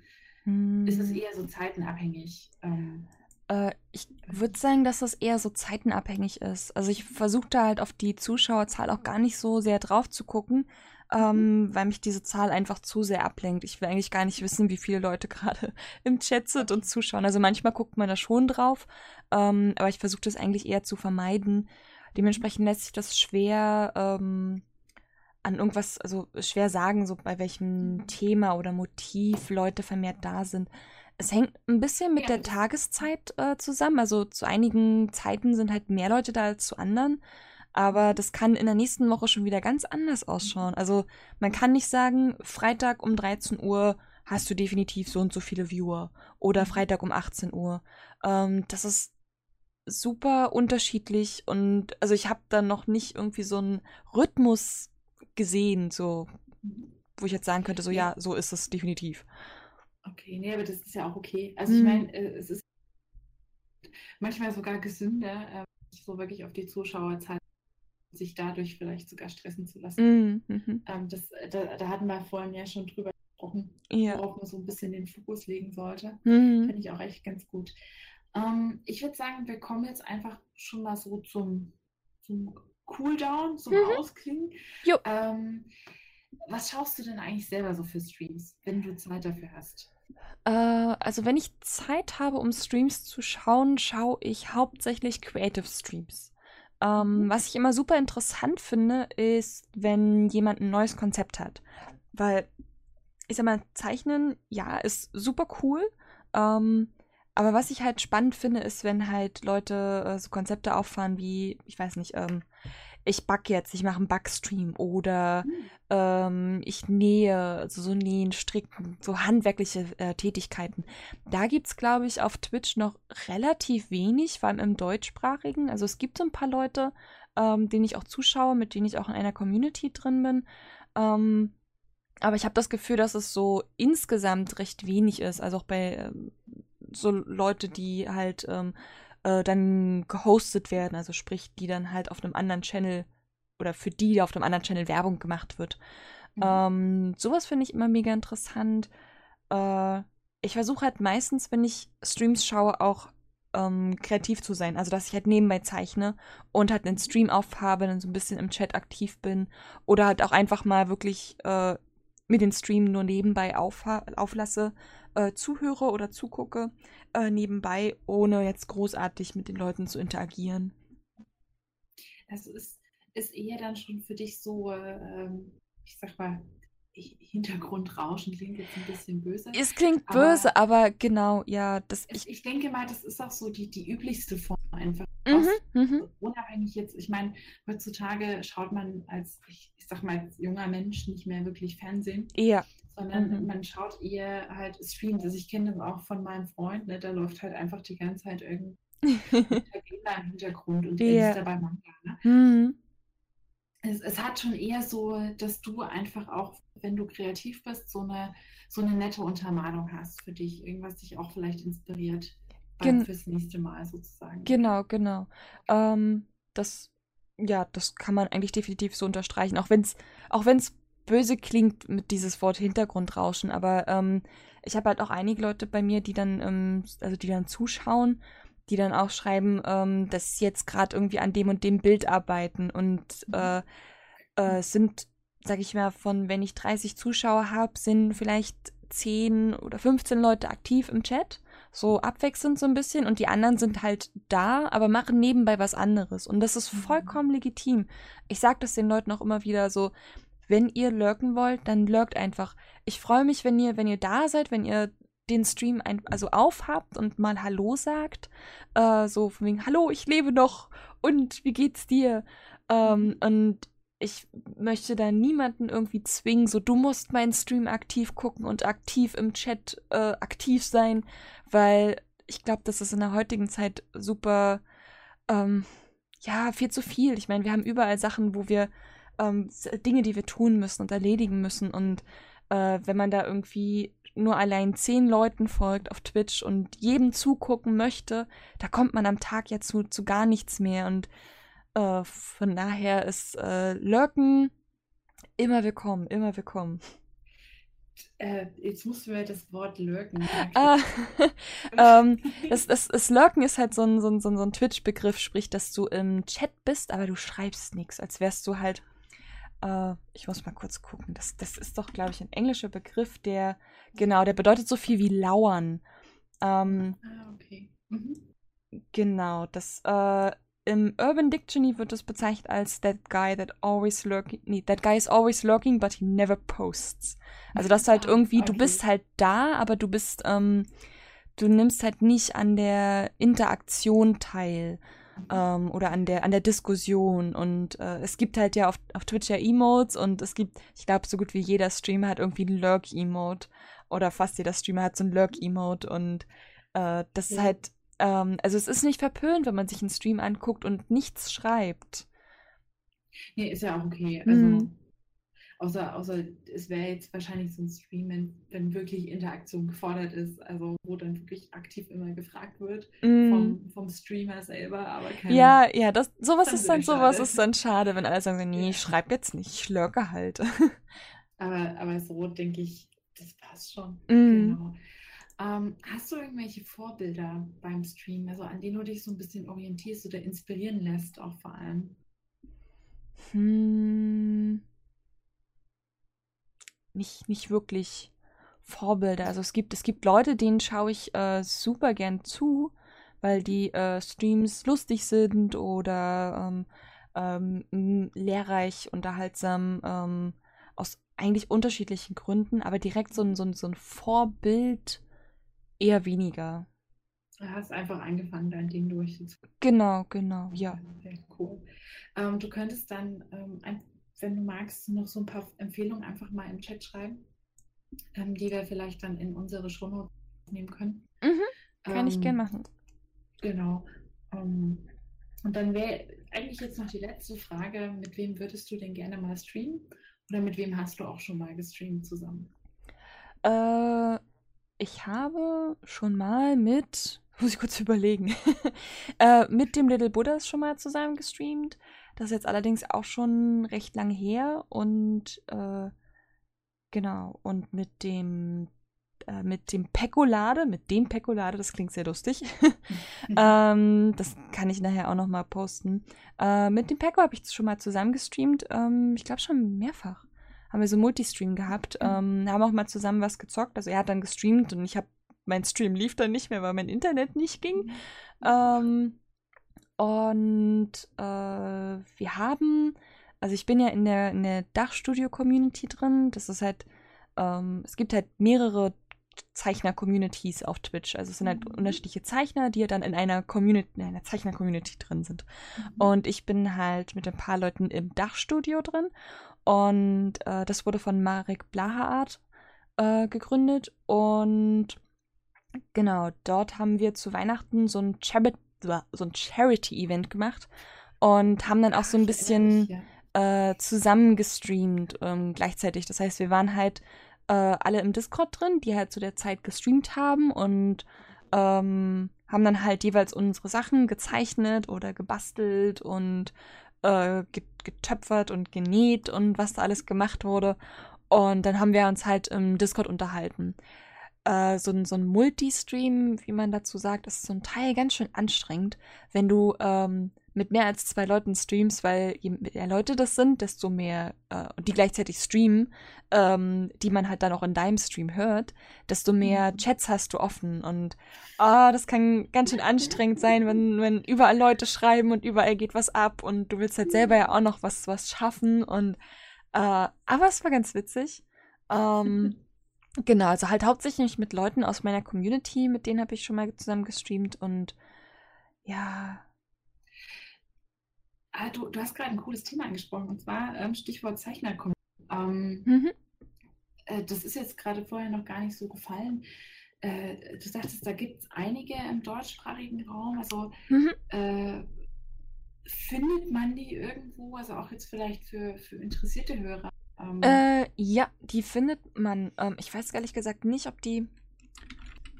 mhm. ist es eher so zeitenabhängig? Ähm, äh, ich würde sagen, dass das eher so zeitenabhängig ist. Also ich versuche da halt auf die Zuschauerzahl auch gar nicht so sehr drauf zu gucken, ähm, mhm. weil mich diese Zahl einfach zu sehr ablenkt. Ich will eigentlich gar nicht wissen, wie viele Leute gerade im Chat sind und zuschauen. Also manchmal guckt man da schon drauf, ähm, aber ich versuche das eigentlich eher zu vermeiden. Dementsprechend lässt sich das schwer ähm, an irgendwas, also schwer sagen, so bei welchem. Thema oder Motiv Leute vermehrt da sind. Es hängt ein bisschen mit der Tageszeit äh, zusammen. Also zu einigen Zeiten sind halt mehr Leute da als zu anderen. Aber das kann in der nächsten Woche schon wieder ganz anders ausschauen. Also man kann nicht sagen, Freitag um 13 Uhr hast du definitiv so und so viele Viewer. Oder mhm. Freitag um 18 Uhr. Ähm, das ist super unterschiedlich. Und also ich habe da noch nicht irgendwie so einen Rhythmus gesehen, so wo ich jetzt sagen könnte, so ja, so ist es definitiv. Okay, nee, aber das ist ja auch okay. Also ich mhm. meine, äh, es ist manchmal sogar gesünder, äh, so wirklich auf die Zuschauerzahl sich dadurch vielleicht sogar stressen zu lassen. Mhm. mhm. Ähm, das, da, da, hatten wir vorhin ja schon drüber gesprochen, ja. worauf man so ein bisschen den Fokus legen sollte. Mhm. Finde ich auch echt ganz gut. Ähm, ich würde sagen, wir kommen jetzt einfach schon mal so zum, zum Cooldown, zum mhm. Ausklingen. Ähm, was schaust du denn eigentlich selber so für Streams, wenn du Zeit dafür hast? Äh, also wenn ich Zeit habe, um Streams zu schauen, schaue ich hauptsächlich Creative Streams. Ähm, mhm. Was ich immer super interessant finde, ist, wenn jemand ein neues Konzept hat. Weil, ich sag mal, Zeichnen, ja, ist super cool. Ähm, aber was ich halt spannend finde, ist, wenn halt Leute äh, so Konzepte auffahren wie, ich weiß nicht, ähm, ich backe jetzt, ich mache einen Backstream oder mhm. ähm, ich nähe, also so nähen, stricken, so handwerkliche äh, Tätigkeiten. Da gibt es, glaube ich, auf Twitch noch relativ wenig, vor allem im deutschsprachigen. Also es gibt so ein paar Leute, ähm, denen ich auch zuschaue, mit denen ich auch in einer Community drin bin. Ähm, aber ich habe das Gefühl, dass es so insgesamt recht wenig ist. Also auch bei ähm, so Leute, die halt ähm, äh, dann gehostet werden, also sprich, die dann halt auf einem anderen Channel oder für die auf einem anderen Channel Werbung gemacht wird. Mhm. Ähm, sowas finde ich immer mega interessant. Äh, ich versuche halt meistens, wenn ich Streams schaue, auch ähm, kreativ zu sein. Also, dass ich halt nebenbei zeichne und halt einen Stream aufhabe, dann so ein bisschen im Chat aktiv bin. Oder halt auch einfach mal wirklich äh, mit dem Stream nur nebenbei auflasse, äh, zuhöre oder zugucke äh, nebenbei, ohne jetzt großartig mit den Leuten zu interagieren. Das ist, ist eher dann schon für dich so, ähm, ich sag mal, Hintergrundrauschen klingt jetzt ein bisschen böse. Es klingt aber böse, aber genau, ja. Das, ich, ich denke mal, das ist auch so die, die üblichste Form einfach. Mhm, mhm. unabhängig jetzt, ich meine, heutzutage schaut man als, ich, ich sag mal, als junger Mensch nicht mehr wirklich Fernsehen. Ja sondern mhm. man schaut eher halt Streams. Also ich kenne das auch von meinem Freund, ne, da läuft halt einfach die ganze Zeit irgend, da im Hintergrund und yeah. liest dabei Manga. Ne? Mhm. Es, es, hat schon eher so, dass du einfach auch, wenn du kreativ bist, so eine, so eine nette Untermalung hast für dich. Irgendwas dich auch vielleicht inspiriert Gen fürs nächste Mal sozusagen. Genau, genau. Ähm, das, ja, das kann man eigentlich definitiv so unterstreichen. Auch wenn es auch wenn's böse klingt mit dieses Wort Hintergrundrauschen, aber ähm, ich habe halt auch einige Leute bei mir, die dann, ähm, also die dann zuschauen, die dann auch schreiben, ähm, dass sie jetzt gerade irgendwie an dem und dem Bild arbeiten und mhm. äh, äh, sind, sag ich mal, von wenn ich 30 Zuschauer habe, sind vielleicht 10 oder 15 Leute aktiv im Chat, so abwechselnd so ein bisschen und die anderen sind halt da, aber machen nebenbei was anderes und das ist mhm. vollkommen legitim. Ich sag das den Leuten auch immer wieder so, wenn ihr lurken wollt, dann lurkt einfach. Ich freue mich, wenn ihr, wenn ihr da seid, wenn ihr den Stream ein, also aufhabt und mal Hallo sagt. Äh, so von wegen, Hallo, ich lebe noch und wie geht's dir? Ähm, und ich möchte da niemanden irgendwie zwingen, so du musst meinen Stream aktiv gucken und aktiv im Chat äh, aktiv sein, weil ich glaube, das ist in der heutigen Zeit super, ähm, ja, viel zu viel. Ich meine, wir haben überall Sachen, wo wir ähm, Dinge, die wir tun müssen und erledigen müssen. Und äh, wenn man da irgendwie nur allein zehn Leuten folgt auf Twitch und jedem zugucken möchte, da kommt man am Tag ja zu, zu gar nichts mehr. Und äh, von daher ist äh, Lurken immer willkommen, immer willkommen. Äh, jetzt musst du mir das Wort lurken. Ah, ähm, das, das, das Lurken ist halt so ein, so ein, so ein Twitch-Begriff, sprich, dass du im Chat bist, aber du schreibst nichts, als wärst du halt äh, ich muss mal kurz gucken. Das, das ist doch, glaube ich, ein englischer Begriff, der, genau, der bedeutet so viel wie lauern. Ähm, ah, okay. Mhm. Genau, das, äh, im Urban Dictionary wird es bezeichnet als that guy that always lurking, nee, that guy is always lurking, but he never posts. Also das halt ah, irgendwie, okay. du bist halt da, aber du bist, ähm, du nimmst halt nicht an der Interaktion teil ähm, oder an der, an der Diskussion. Und äh, es gibt halt ja auf, auf Twitch ja Emotes und es gibt, ich glaube, so gut wie jeder Streamer hat irgendwie ein Lurk-Emote. Oder fast jeder Streamer hat so ein Lurk-Emote. Und äh, das ja. ist halt, ähm, also es ist nicht verpönt, wenn man sich einen Stream anguckt und nichts schreibt. Nee, ist ja auch okay. Also mhm. Außer, außer es wäre jetzt wahrscheinlich so ein Stream, wenn, wenn, wirklich Interaktion gefordert ist, also wo dann wirklich aktiv immer gefragt wird mm. vom, vom, Streamer selber, aber kein, Ja, ja, das, sowas ist dann sowas ist dann schade, wenn alle sagen, nee, ich schreibe jetzt nicht, ich lurke halt. aber, aber so denke ich, das passt schon. Mm. Genau. Ähm, hast du irgendwelche Vorbilder beim Stream, also an denen du dich so ein bisschen orientierst oder inspirieren lässt, auch vor allem? Hm nicht, nicht wirklich Vorbilder. Also es gibt, es gibt Leute, denen schaue ich äh, super gern zu, weil die äh, Streams lustig sind oder ähm, ähm, lehrreich, unterhaltsam, ähm, aus eigentlich unterschiedlichen Gründen, aber direkt so ein, so ein, so ein Vorbild eher weniger. Du hast einfach angefangen, dein Ding durchzuziehen. Genau, genau, ja. Sehr cool. Ähm, du könntest dann ähm, ein wenn du magst, noch so ein paar Empfehlungen einfach mal im Chat schreiben, ähm, die wir vielleicht dann in unsere Shownotes nehmen können. Mhm, kann ähm, ich gerne machen. Genau. Ähm, und dann wäre eigentlich jetzt noch die letzte Frage, mit wem würdest du denn gerne mal streamen? Oder mit wem hast du auch schon mal gestreamt zusammen? Äh, ich habe schon mal mit, muss ich kurz überlegen, äh, mit dem Little Buddhas schon mal zusammen gestreamt. Das ist jetzt allerdings auch schon recht lang her und äh, genau, und mit dem äh, mit dem Pekolade, mit dem Pekolade, das klingt sehr lustig. ähm, das kann ich nachher auch nochmal posten. Äh, mit dem Peko habe ich schon mal zusammen gestreamt. Ähm, ich glaube schon mehrfach. Haben wir so Multistream gehabt. Mhm. Ähm, haben auch mal zusammen was gezockt. Also er hat dann gestreamt und ich habe mein Stream lief dann nicht mehr, weil mein Internet nicht ging. Mhm. Ähm, und äh, wir haben, also ich bin ja in der, in der Dachstudio-Community drin. Das ist halt, ähm, es gibt halt mehrere Zeichner-Communities auf Twitch. Also es sind halt mhm. unterschiedliche Zeichner, die ja dann in einer Community, in einer Zeichner-Community drin sind. Mhm. Und ich bin halt mit ein paar Leuten im Dachstudio drin. Und äh, das wurde von Marek Blahaart äh, gegründet. Und genau, dort haben wir zu Weihnachten so ein Chabot so ein Charity-Event gemacht und haben dann auch so ein bisschen äh, zusammen gestreamt ähm, gleichzeitig. Das heißt, wir waren halt äh, alle im Discord drin, die halt zu der Zeit gestreamt haben und ähm, haben dann halt jeweils unsere Sachen gezeichnet oder gebastelt und äh, getöpfert und genäht und was da alles gemacht wurde. Und dann haben wir uns halt im Discord unterhalten. Äh, so, ein, so ein Multistream, wie man dazu sagt, ist zum Teil ganz schön anstrengend, wenn du ähm, mit mehr als zwei Leuten streamst, weil je mehr Leute das sind, desto mehr, äh, die gleichzeitig streamen, ähm, die man halt dann auch in deinem Stream hört, desto mehr mhm. Chats hast du offen. Und oh, das kann ganz schön anstrengend sein, wenn, wenn überall Leute schreiben und überall geht was ab und du willst halt selber ja auch noch was, was schaffen. Und äh, aber es war ganz witzig. Ähm, genau, also halt hauptsächlich mit Leuten aus meiner Community, mit denen habe ich schon mal zusammen gestreamt und ja, Ah, du, du hast gerade ein cooles Thema angesprochen, und zwar ähm, Stichwort Zeichnerkommunity. Ähm, mhm. äh, das ist jetzt gerade vorher noch gar nicht so gefallen. Äh, du sagtest, da gibt es einige im deutschsprachigen Raum. Also mhm. äh, findet man die irgendwo, also auch jetzt vielleicht für, für interessierte Hörer? Ähm, äh, ja, die findet man. Ähm, ich weiß ehrlich gesagt nicht, ob die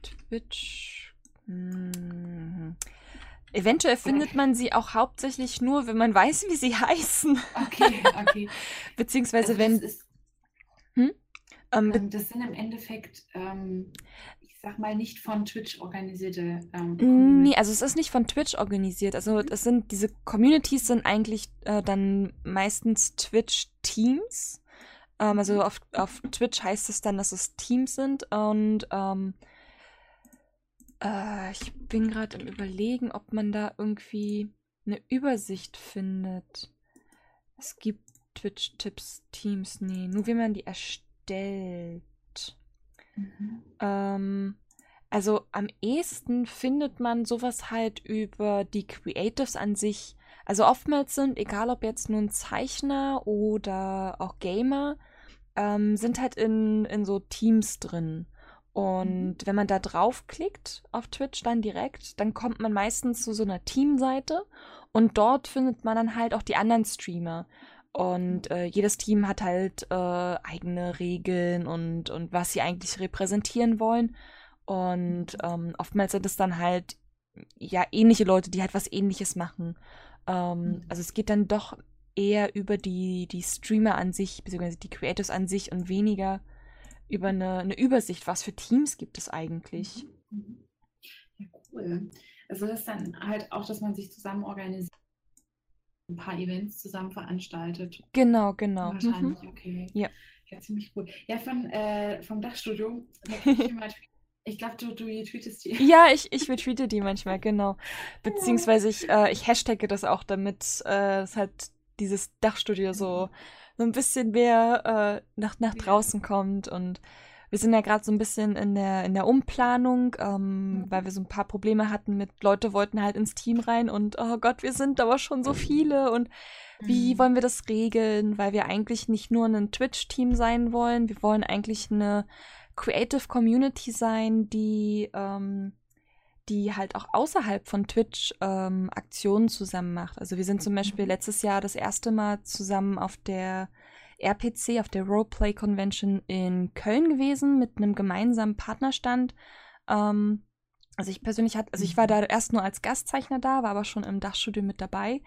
Twitch. Hm, Eventuell findet man sie auch hauptsächlich nur, wenn man weiß, wie sie heißen. Okay, okay. Beziehungsweise also wenn. Ist, hm? ähm, ähm, das sind im Endeffekt, ähm, ich sag mal, nicht von Twitch organisierte. Ähm, nee, also es ist nicht von Twitch organisiert. Also mhm. es sind diese Communities sind eigentlich äh, dann meistens Twitch-Teams. Ähm, also auf, auf Twitch heißt es dann, dass es Teams sind und ähm, äh, ich bin gerade im Überlegen, ob man da irgendwie eine Übersicht findet. Es gibt Twitch-Tipps, Teams, nee, nur wie man die erstellt. Mhm. Ähm, also am ehesten findet man sowas halt über die Creatives an sich. Also oftmals sind, egal ob jetzt nun Zeichner oder auch Gamer, ähm, sind halt in, in so Teams drin. Und wenn man da draufklickt auf Twitch dann direkt, dann kommt man meistens zu so einer Teamseite und dort findet man dann halt auch die anderen Streamer. Und äh, jedes Team hat halt äh, eigene Regeln und, und was sie eigentlich repräsentieren wollen. Und ähm, oftmals sind es dann halt ja ähnliche Leute, die halt was ähnliches machen. Ähm, mhm. also es geht dann doch eher über die, die Streamer an sich, beziehungsweise die Creators an sich und weniger über eine, eine Übersicht, was für Teams gibt es eigentlich. Mhm. Ja, cool. Also das ist dann halt auch, dass man sich zusammen organisiert, ein paar Events zusammen veranstaltet. Genau, genau. Wahrscheinlich, mhm. okay. Ja. Ja, ziemlich cool. Ja, von, äh, vom Dachstudio, ich glaube, du, du tweetest die. Ja, ich, ich retweete die manchmal, genau. Beziehungsweise ich, äh, ich hashtagge das auch, damit äh, es halt dieses Dachstudio so mhm so ein bisschen mehr äh, nach, nach draußen kommt. Und wir sind ja gerade so ein bisschen in der, in der Umplanung, ähm, weil wir so ein paar Probleme hatten mit Leute wollten halt ins Team rein und oh Gott, wir sind aber schon so viele und wie mhm. wollen wir das regeln? Weil wir eigentlich nicht nur ein Twitch-Team sein wollen, wir wollen eigentlich eine Creative Community sein, die ähm, die halt auch außerhalb von Twitch ähm, Aktionen zusammen macht. Also wir sind zum Beispiel mhm. letztes Jahr das erste Mal zusammen auf der RPC, auf der Roleplay Convention in Köln gewesen mit einem gemeinsamen Partnerstand. Ähm, also ich persönlich hatte, also ich war da erst nur als Gastzeichner da, war aber schon im Dachstudio mit dabei.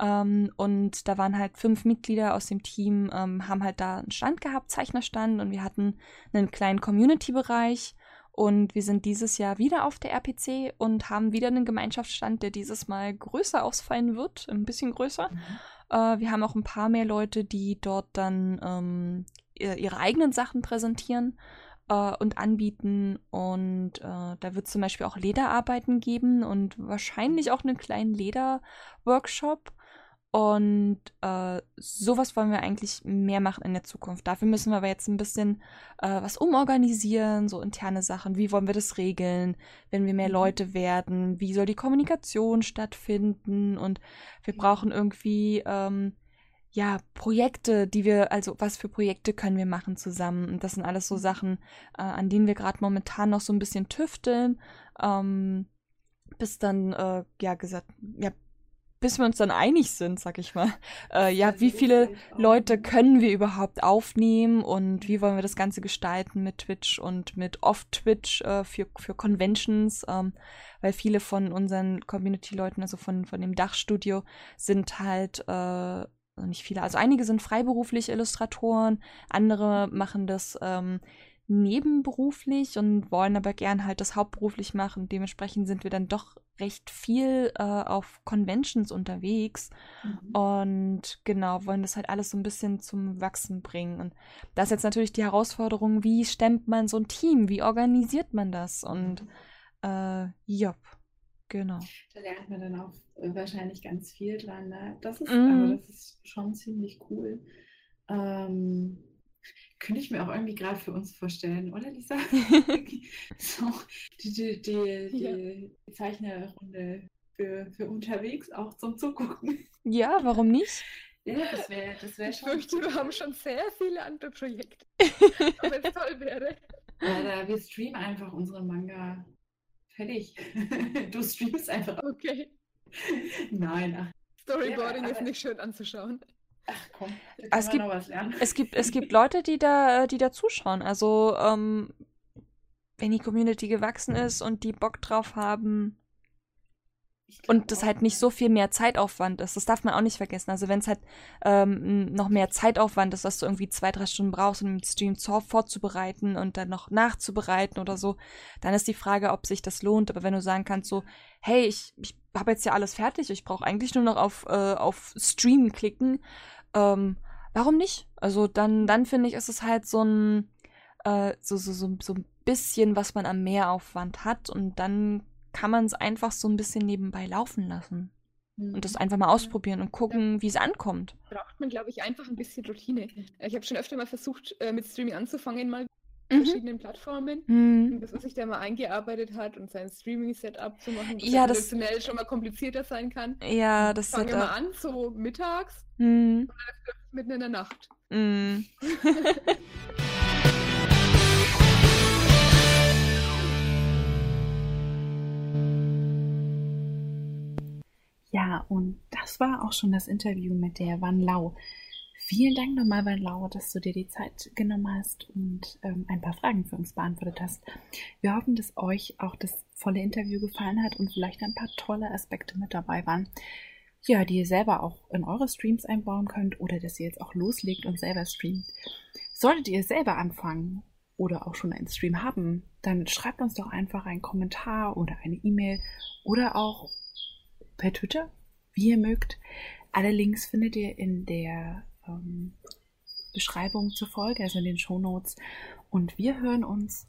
Ähm, und da waren halt fünf Mitglieder aus dem Team, ähm, haben halt da einen Stand gehabt, Zeichnerstand, und wir hatten einen kleinen Community-Bereich und wir sind dieses Jahr wieder auf der RPC und haben wieder einen Gemeinschaftsstand, der dieses Mal größer ausfallen wird, ein bisschen größer. Mhm. Äh, wir haben auch ein paar mehr Leute, die dort dann ähm, ihre eigenen Sachen präsentieren äh, und anbieten. Und äh, da wird zum Beispiel auch Lederarbeiten geben und wahrscheinlich auch einen kleinen Lederworkshop. Und äh, sowas wollen wir eigentlich mehr machen in der Zukunft. Dafür müssen wir aber jetzt ein bisschen äh, was umorganisieren, so interne Sachen. Wie wollen wir das regeln, wenn wir mehr mhm. Leute werden? Wie soll die Kommunikation stattfinden? Und wir brauchen irgendwie ähm, ja Projekte, die wir, also was für Projekte können wir machen zusammen? Und das sind alles so mhm. Sachen, äh, an denen wir gerade momentan noch so ein bisschen tüfteln. Ähm, bis dann, äh, ja, gesagt, ja, bis wir uns dann einig sind, sag ich mal. Äh, ja, wie viele Leute können wir überhaupt aufnehmen und wie wollen wir das Ganze gestalten mit Twitch und mit Off-Twitch äh, für, für Conventions, ähm, weil viele von unseren Community-Leuten, also von, von dem Dachstudio, sind halt äh, nicht viele, also einige sind freiberuflich Illustratoren, andere machen das ähm, nebenberuflich und wollen aber gern halt das hauptberuflich machen. Dementsprechend sind wir dann doch recht viel äh, auf Conventions unterwegs mhm. und genau, wollen das halt alles so ein bisschen zum Wachsen bringen. Und da ist jetzt natürlich die Herausforderung, wie stemmt man so ein Team, wie organisiert man das? Und mhm. äh, jopp, genau. Da lernt man dann auch wahrscheinlich ganz viel dran. Ne? Das ist, mhm. also das ist schon ziemlich cool. Ähm, könnte ich mir auch irgendwie gerade für uns vorstellen, oder Lisa? so, die, die, die, ja. die Zeichnerrunde für, für unterwegs auch zum Zugucken. Ja, warum nicht? Ja, das wäre das wär schon. Ich fürchte, wir haben schon sehr viele andere Projekte. Aber es toll wäre. Ja, wir streamen einfach unseren Manga fertig. du streamst einfach. Okay. Nein, ach. Storyboarding ja, ist nicht schön anzuschauen. Ach komm, es gibt, es gibt, es gibt Leute, die da, die da zuschauen. Also, ähm, wenn die Community gewachsen ist und die Bock drauf haben und das halt nicht so viel mehr Zeitaufwand ist, das darf man auch nicht vergessen. Also wenn es halt ähm, noch mehr Zeitaufwand ist, dass du irgendwie zwei, drei Stunden brauchst, um den Stream vorzubereiten und dann noch nachzubereiten oder so, dann ist die Frage, ob sich das lohnt. Aber wenn du sagen kannst so, hey, ich, ich habe jetzt ja alles fertig, ich brauche eigentlich nur noch auf, äh, auf Stream klicken, ähm, warum nicht? Also dann, dann finde ich, ist es halt so ein, äh, so, so, so, so ein bisschen, was man am Mehraufwand hat und dann kann man es einfach so ein bisschen nebenbei laufen lassen. Und das mhm. einfach mal ausprobieren und gucken, ja. wie es ankommt. Braucht man, glaube ich, einfach ein bisschen Routine. Ich habe schon öfter mal versucht, äh, mit Streaming anzufangen, mal mhm. verschiedenen Plattformen. Mhm. Bis man sich da mal eingearbeitet hat und sein Streaming-Setup zu machen, was ja, das schon mal komplizierter sein kann. Ja, das Fangen wir mal an, so mittags mhm. und dann mitten in der Nacht. Mhm. Ja, und das war auch schon das Interview mit der Van Lau. Vielen Dank nochmal, Van Lau, dass du dir die Zeit genommen hast und ähm, ein paar Fragen für uns beantwortet hast. Wir hoffen, dass euch auch das volle Interview gefallen hat und vielleicht ein paar tolle Aspekte mit dabei waren. Ja, die ihr selber auch in eure Streams einbauen könnt oder dass ihr jetzt auch loslegt und selber streamt. Solltet ihr selber anfangen oder auch schon einen Stream haben, dann schreibt uns doch einfach einen Kommentar oder eine E-Mail oder auch per Twitter, wie ihr mögt. Alle Links findet ihr in der ähm, Beschreibung zur Folge, also in den Show Notes. Und wir hören uns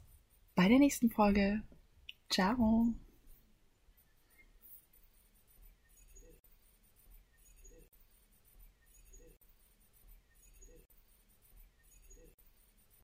bei der nächsten Folge. Ciao.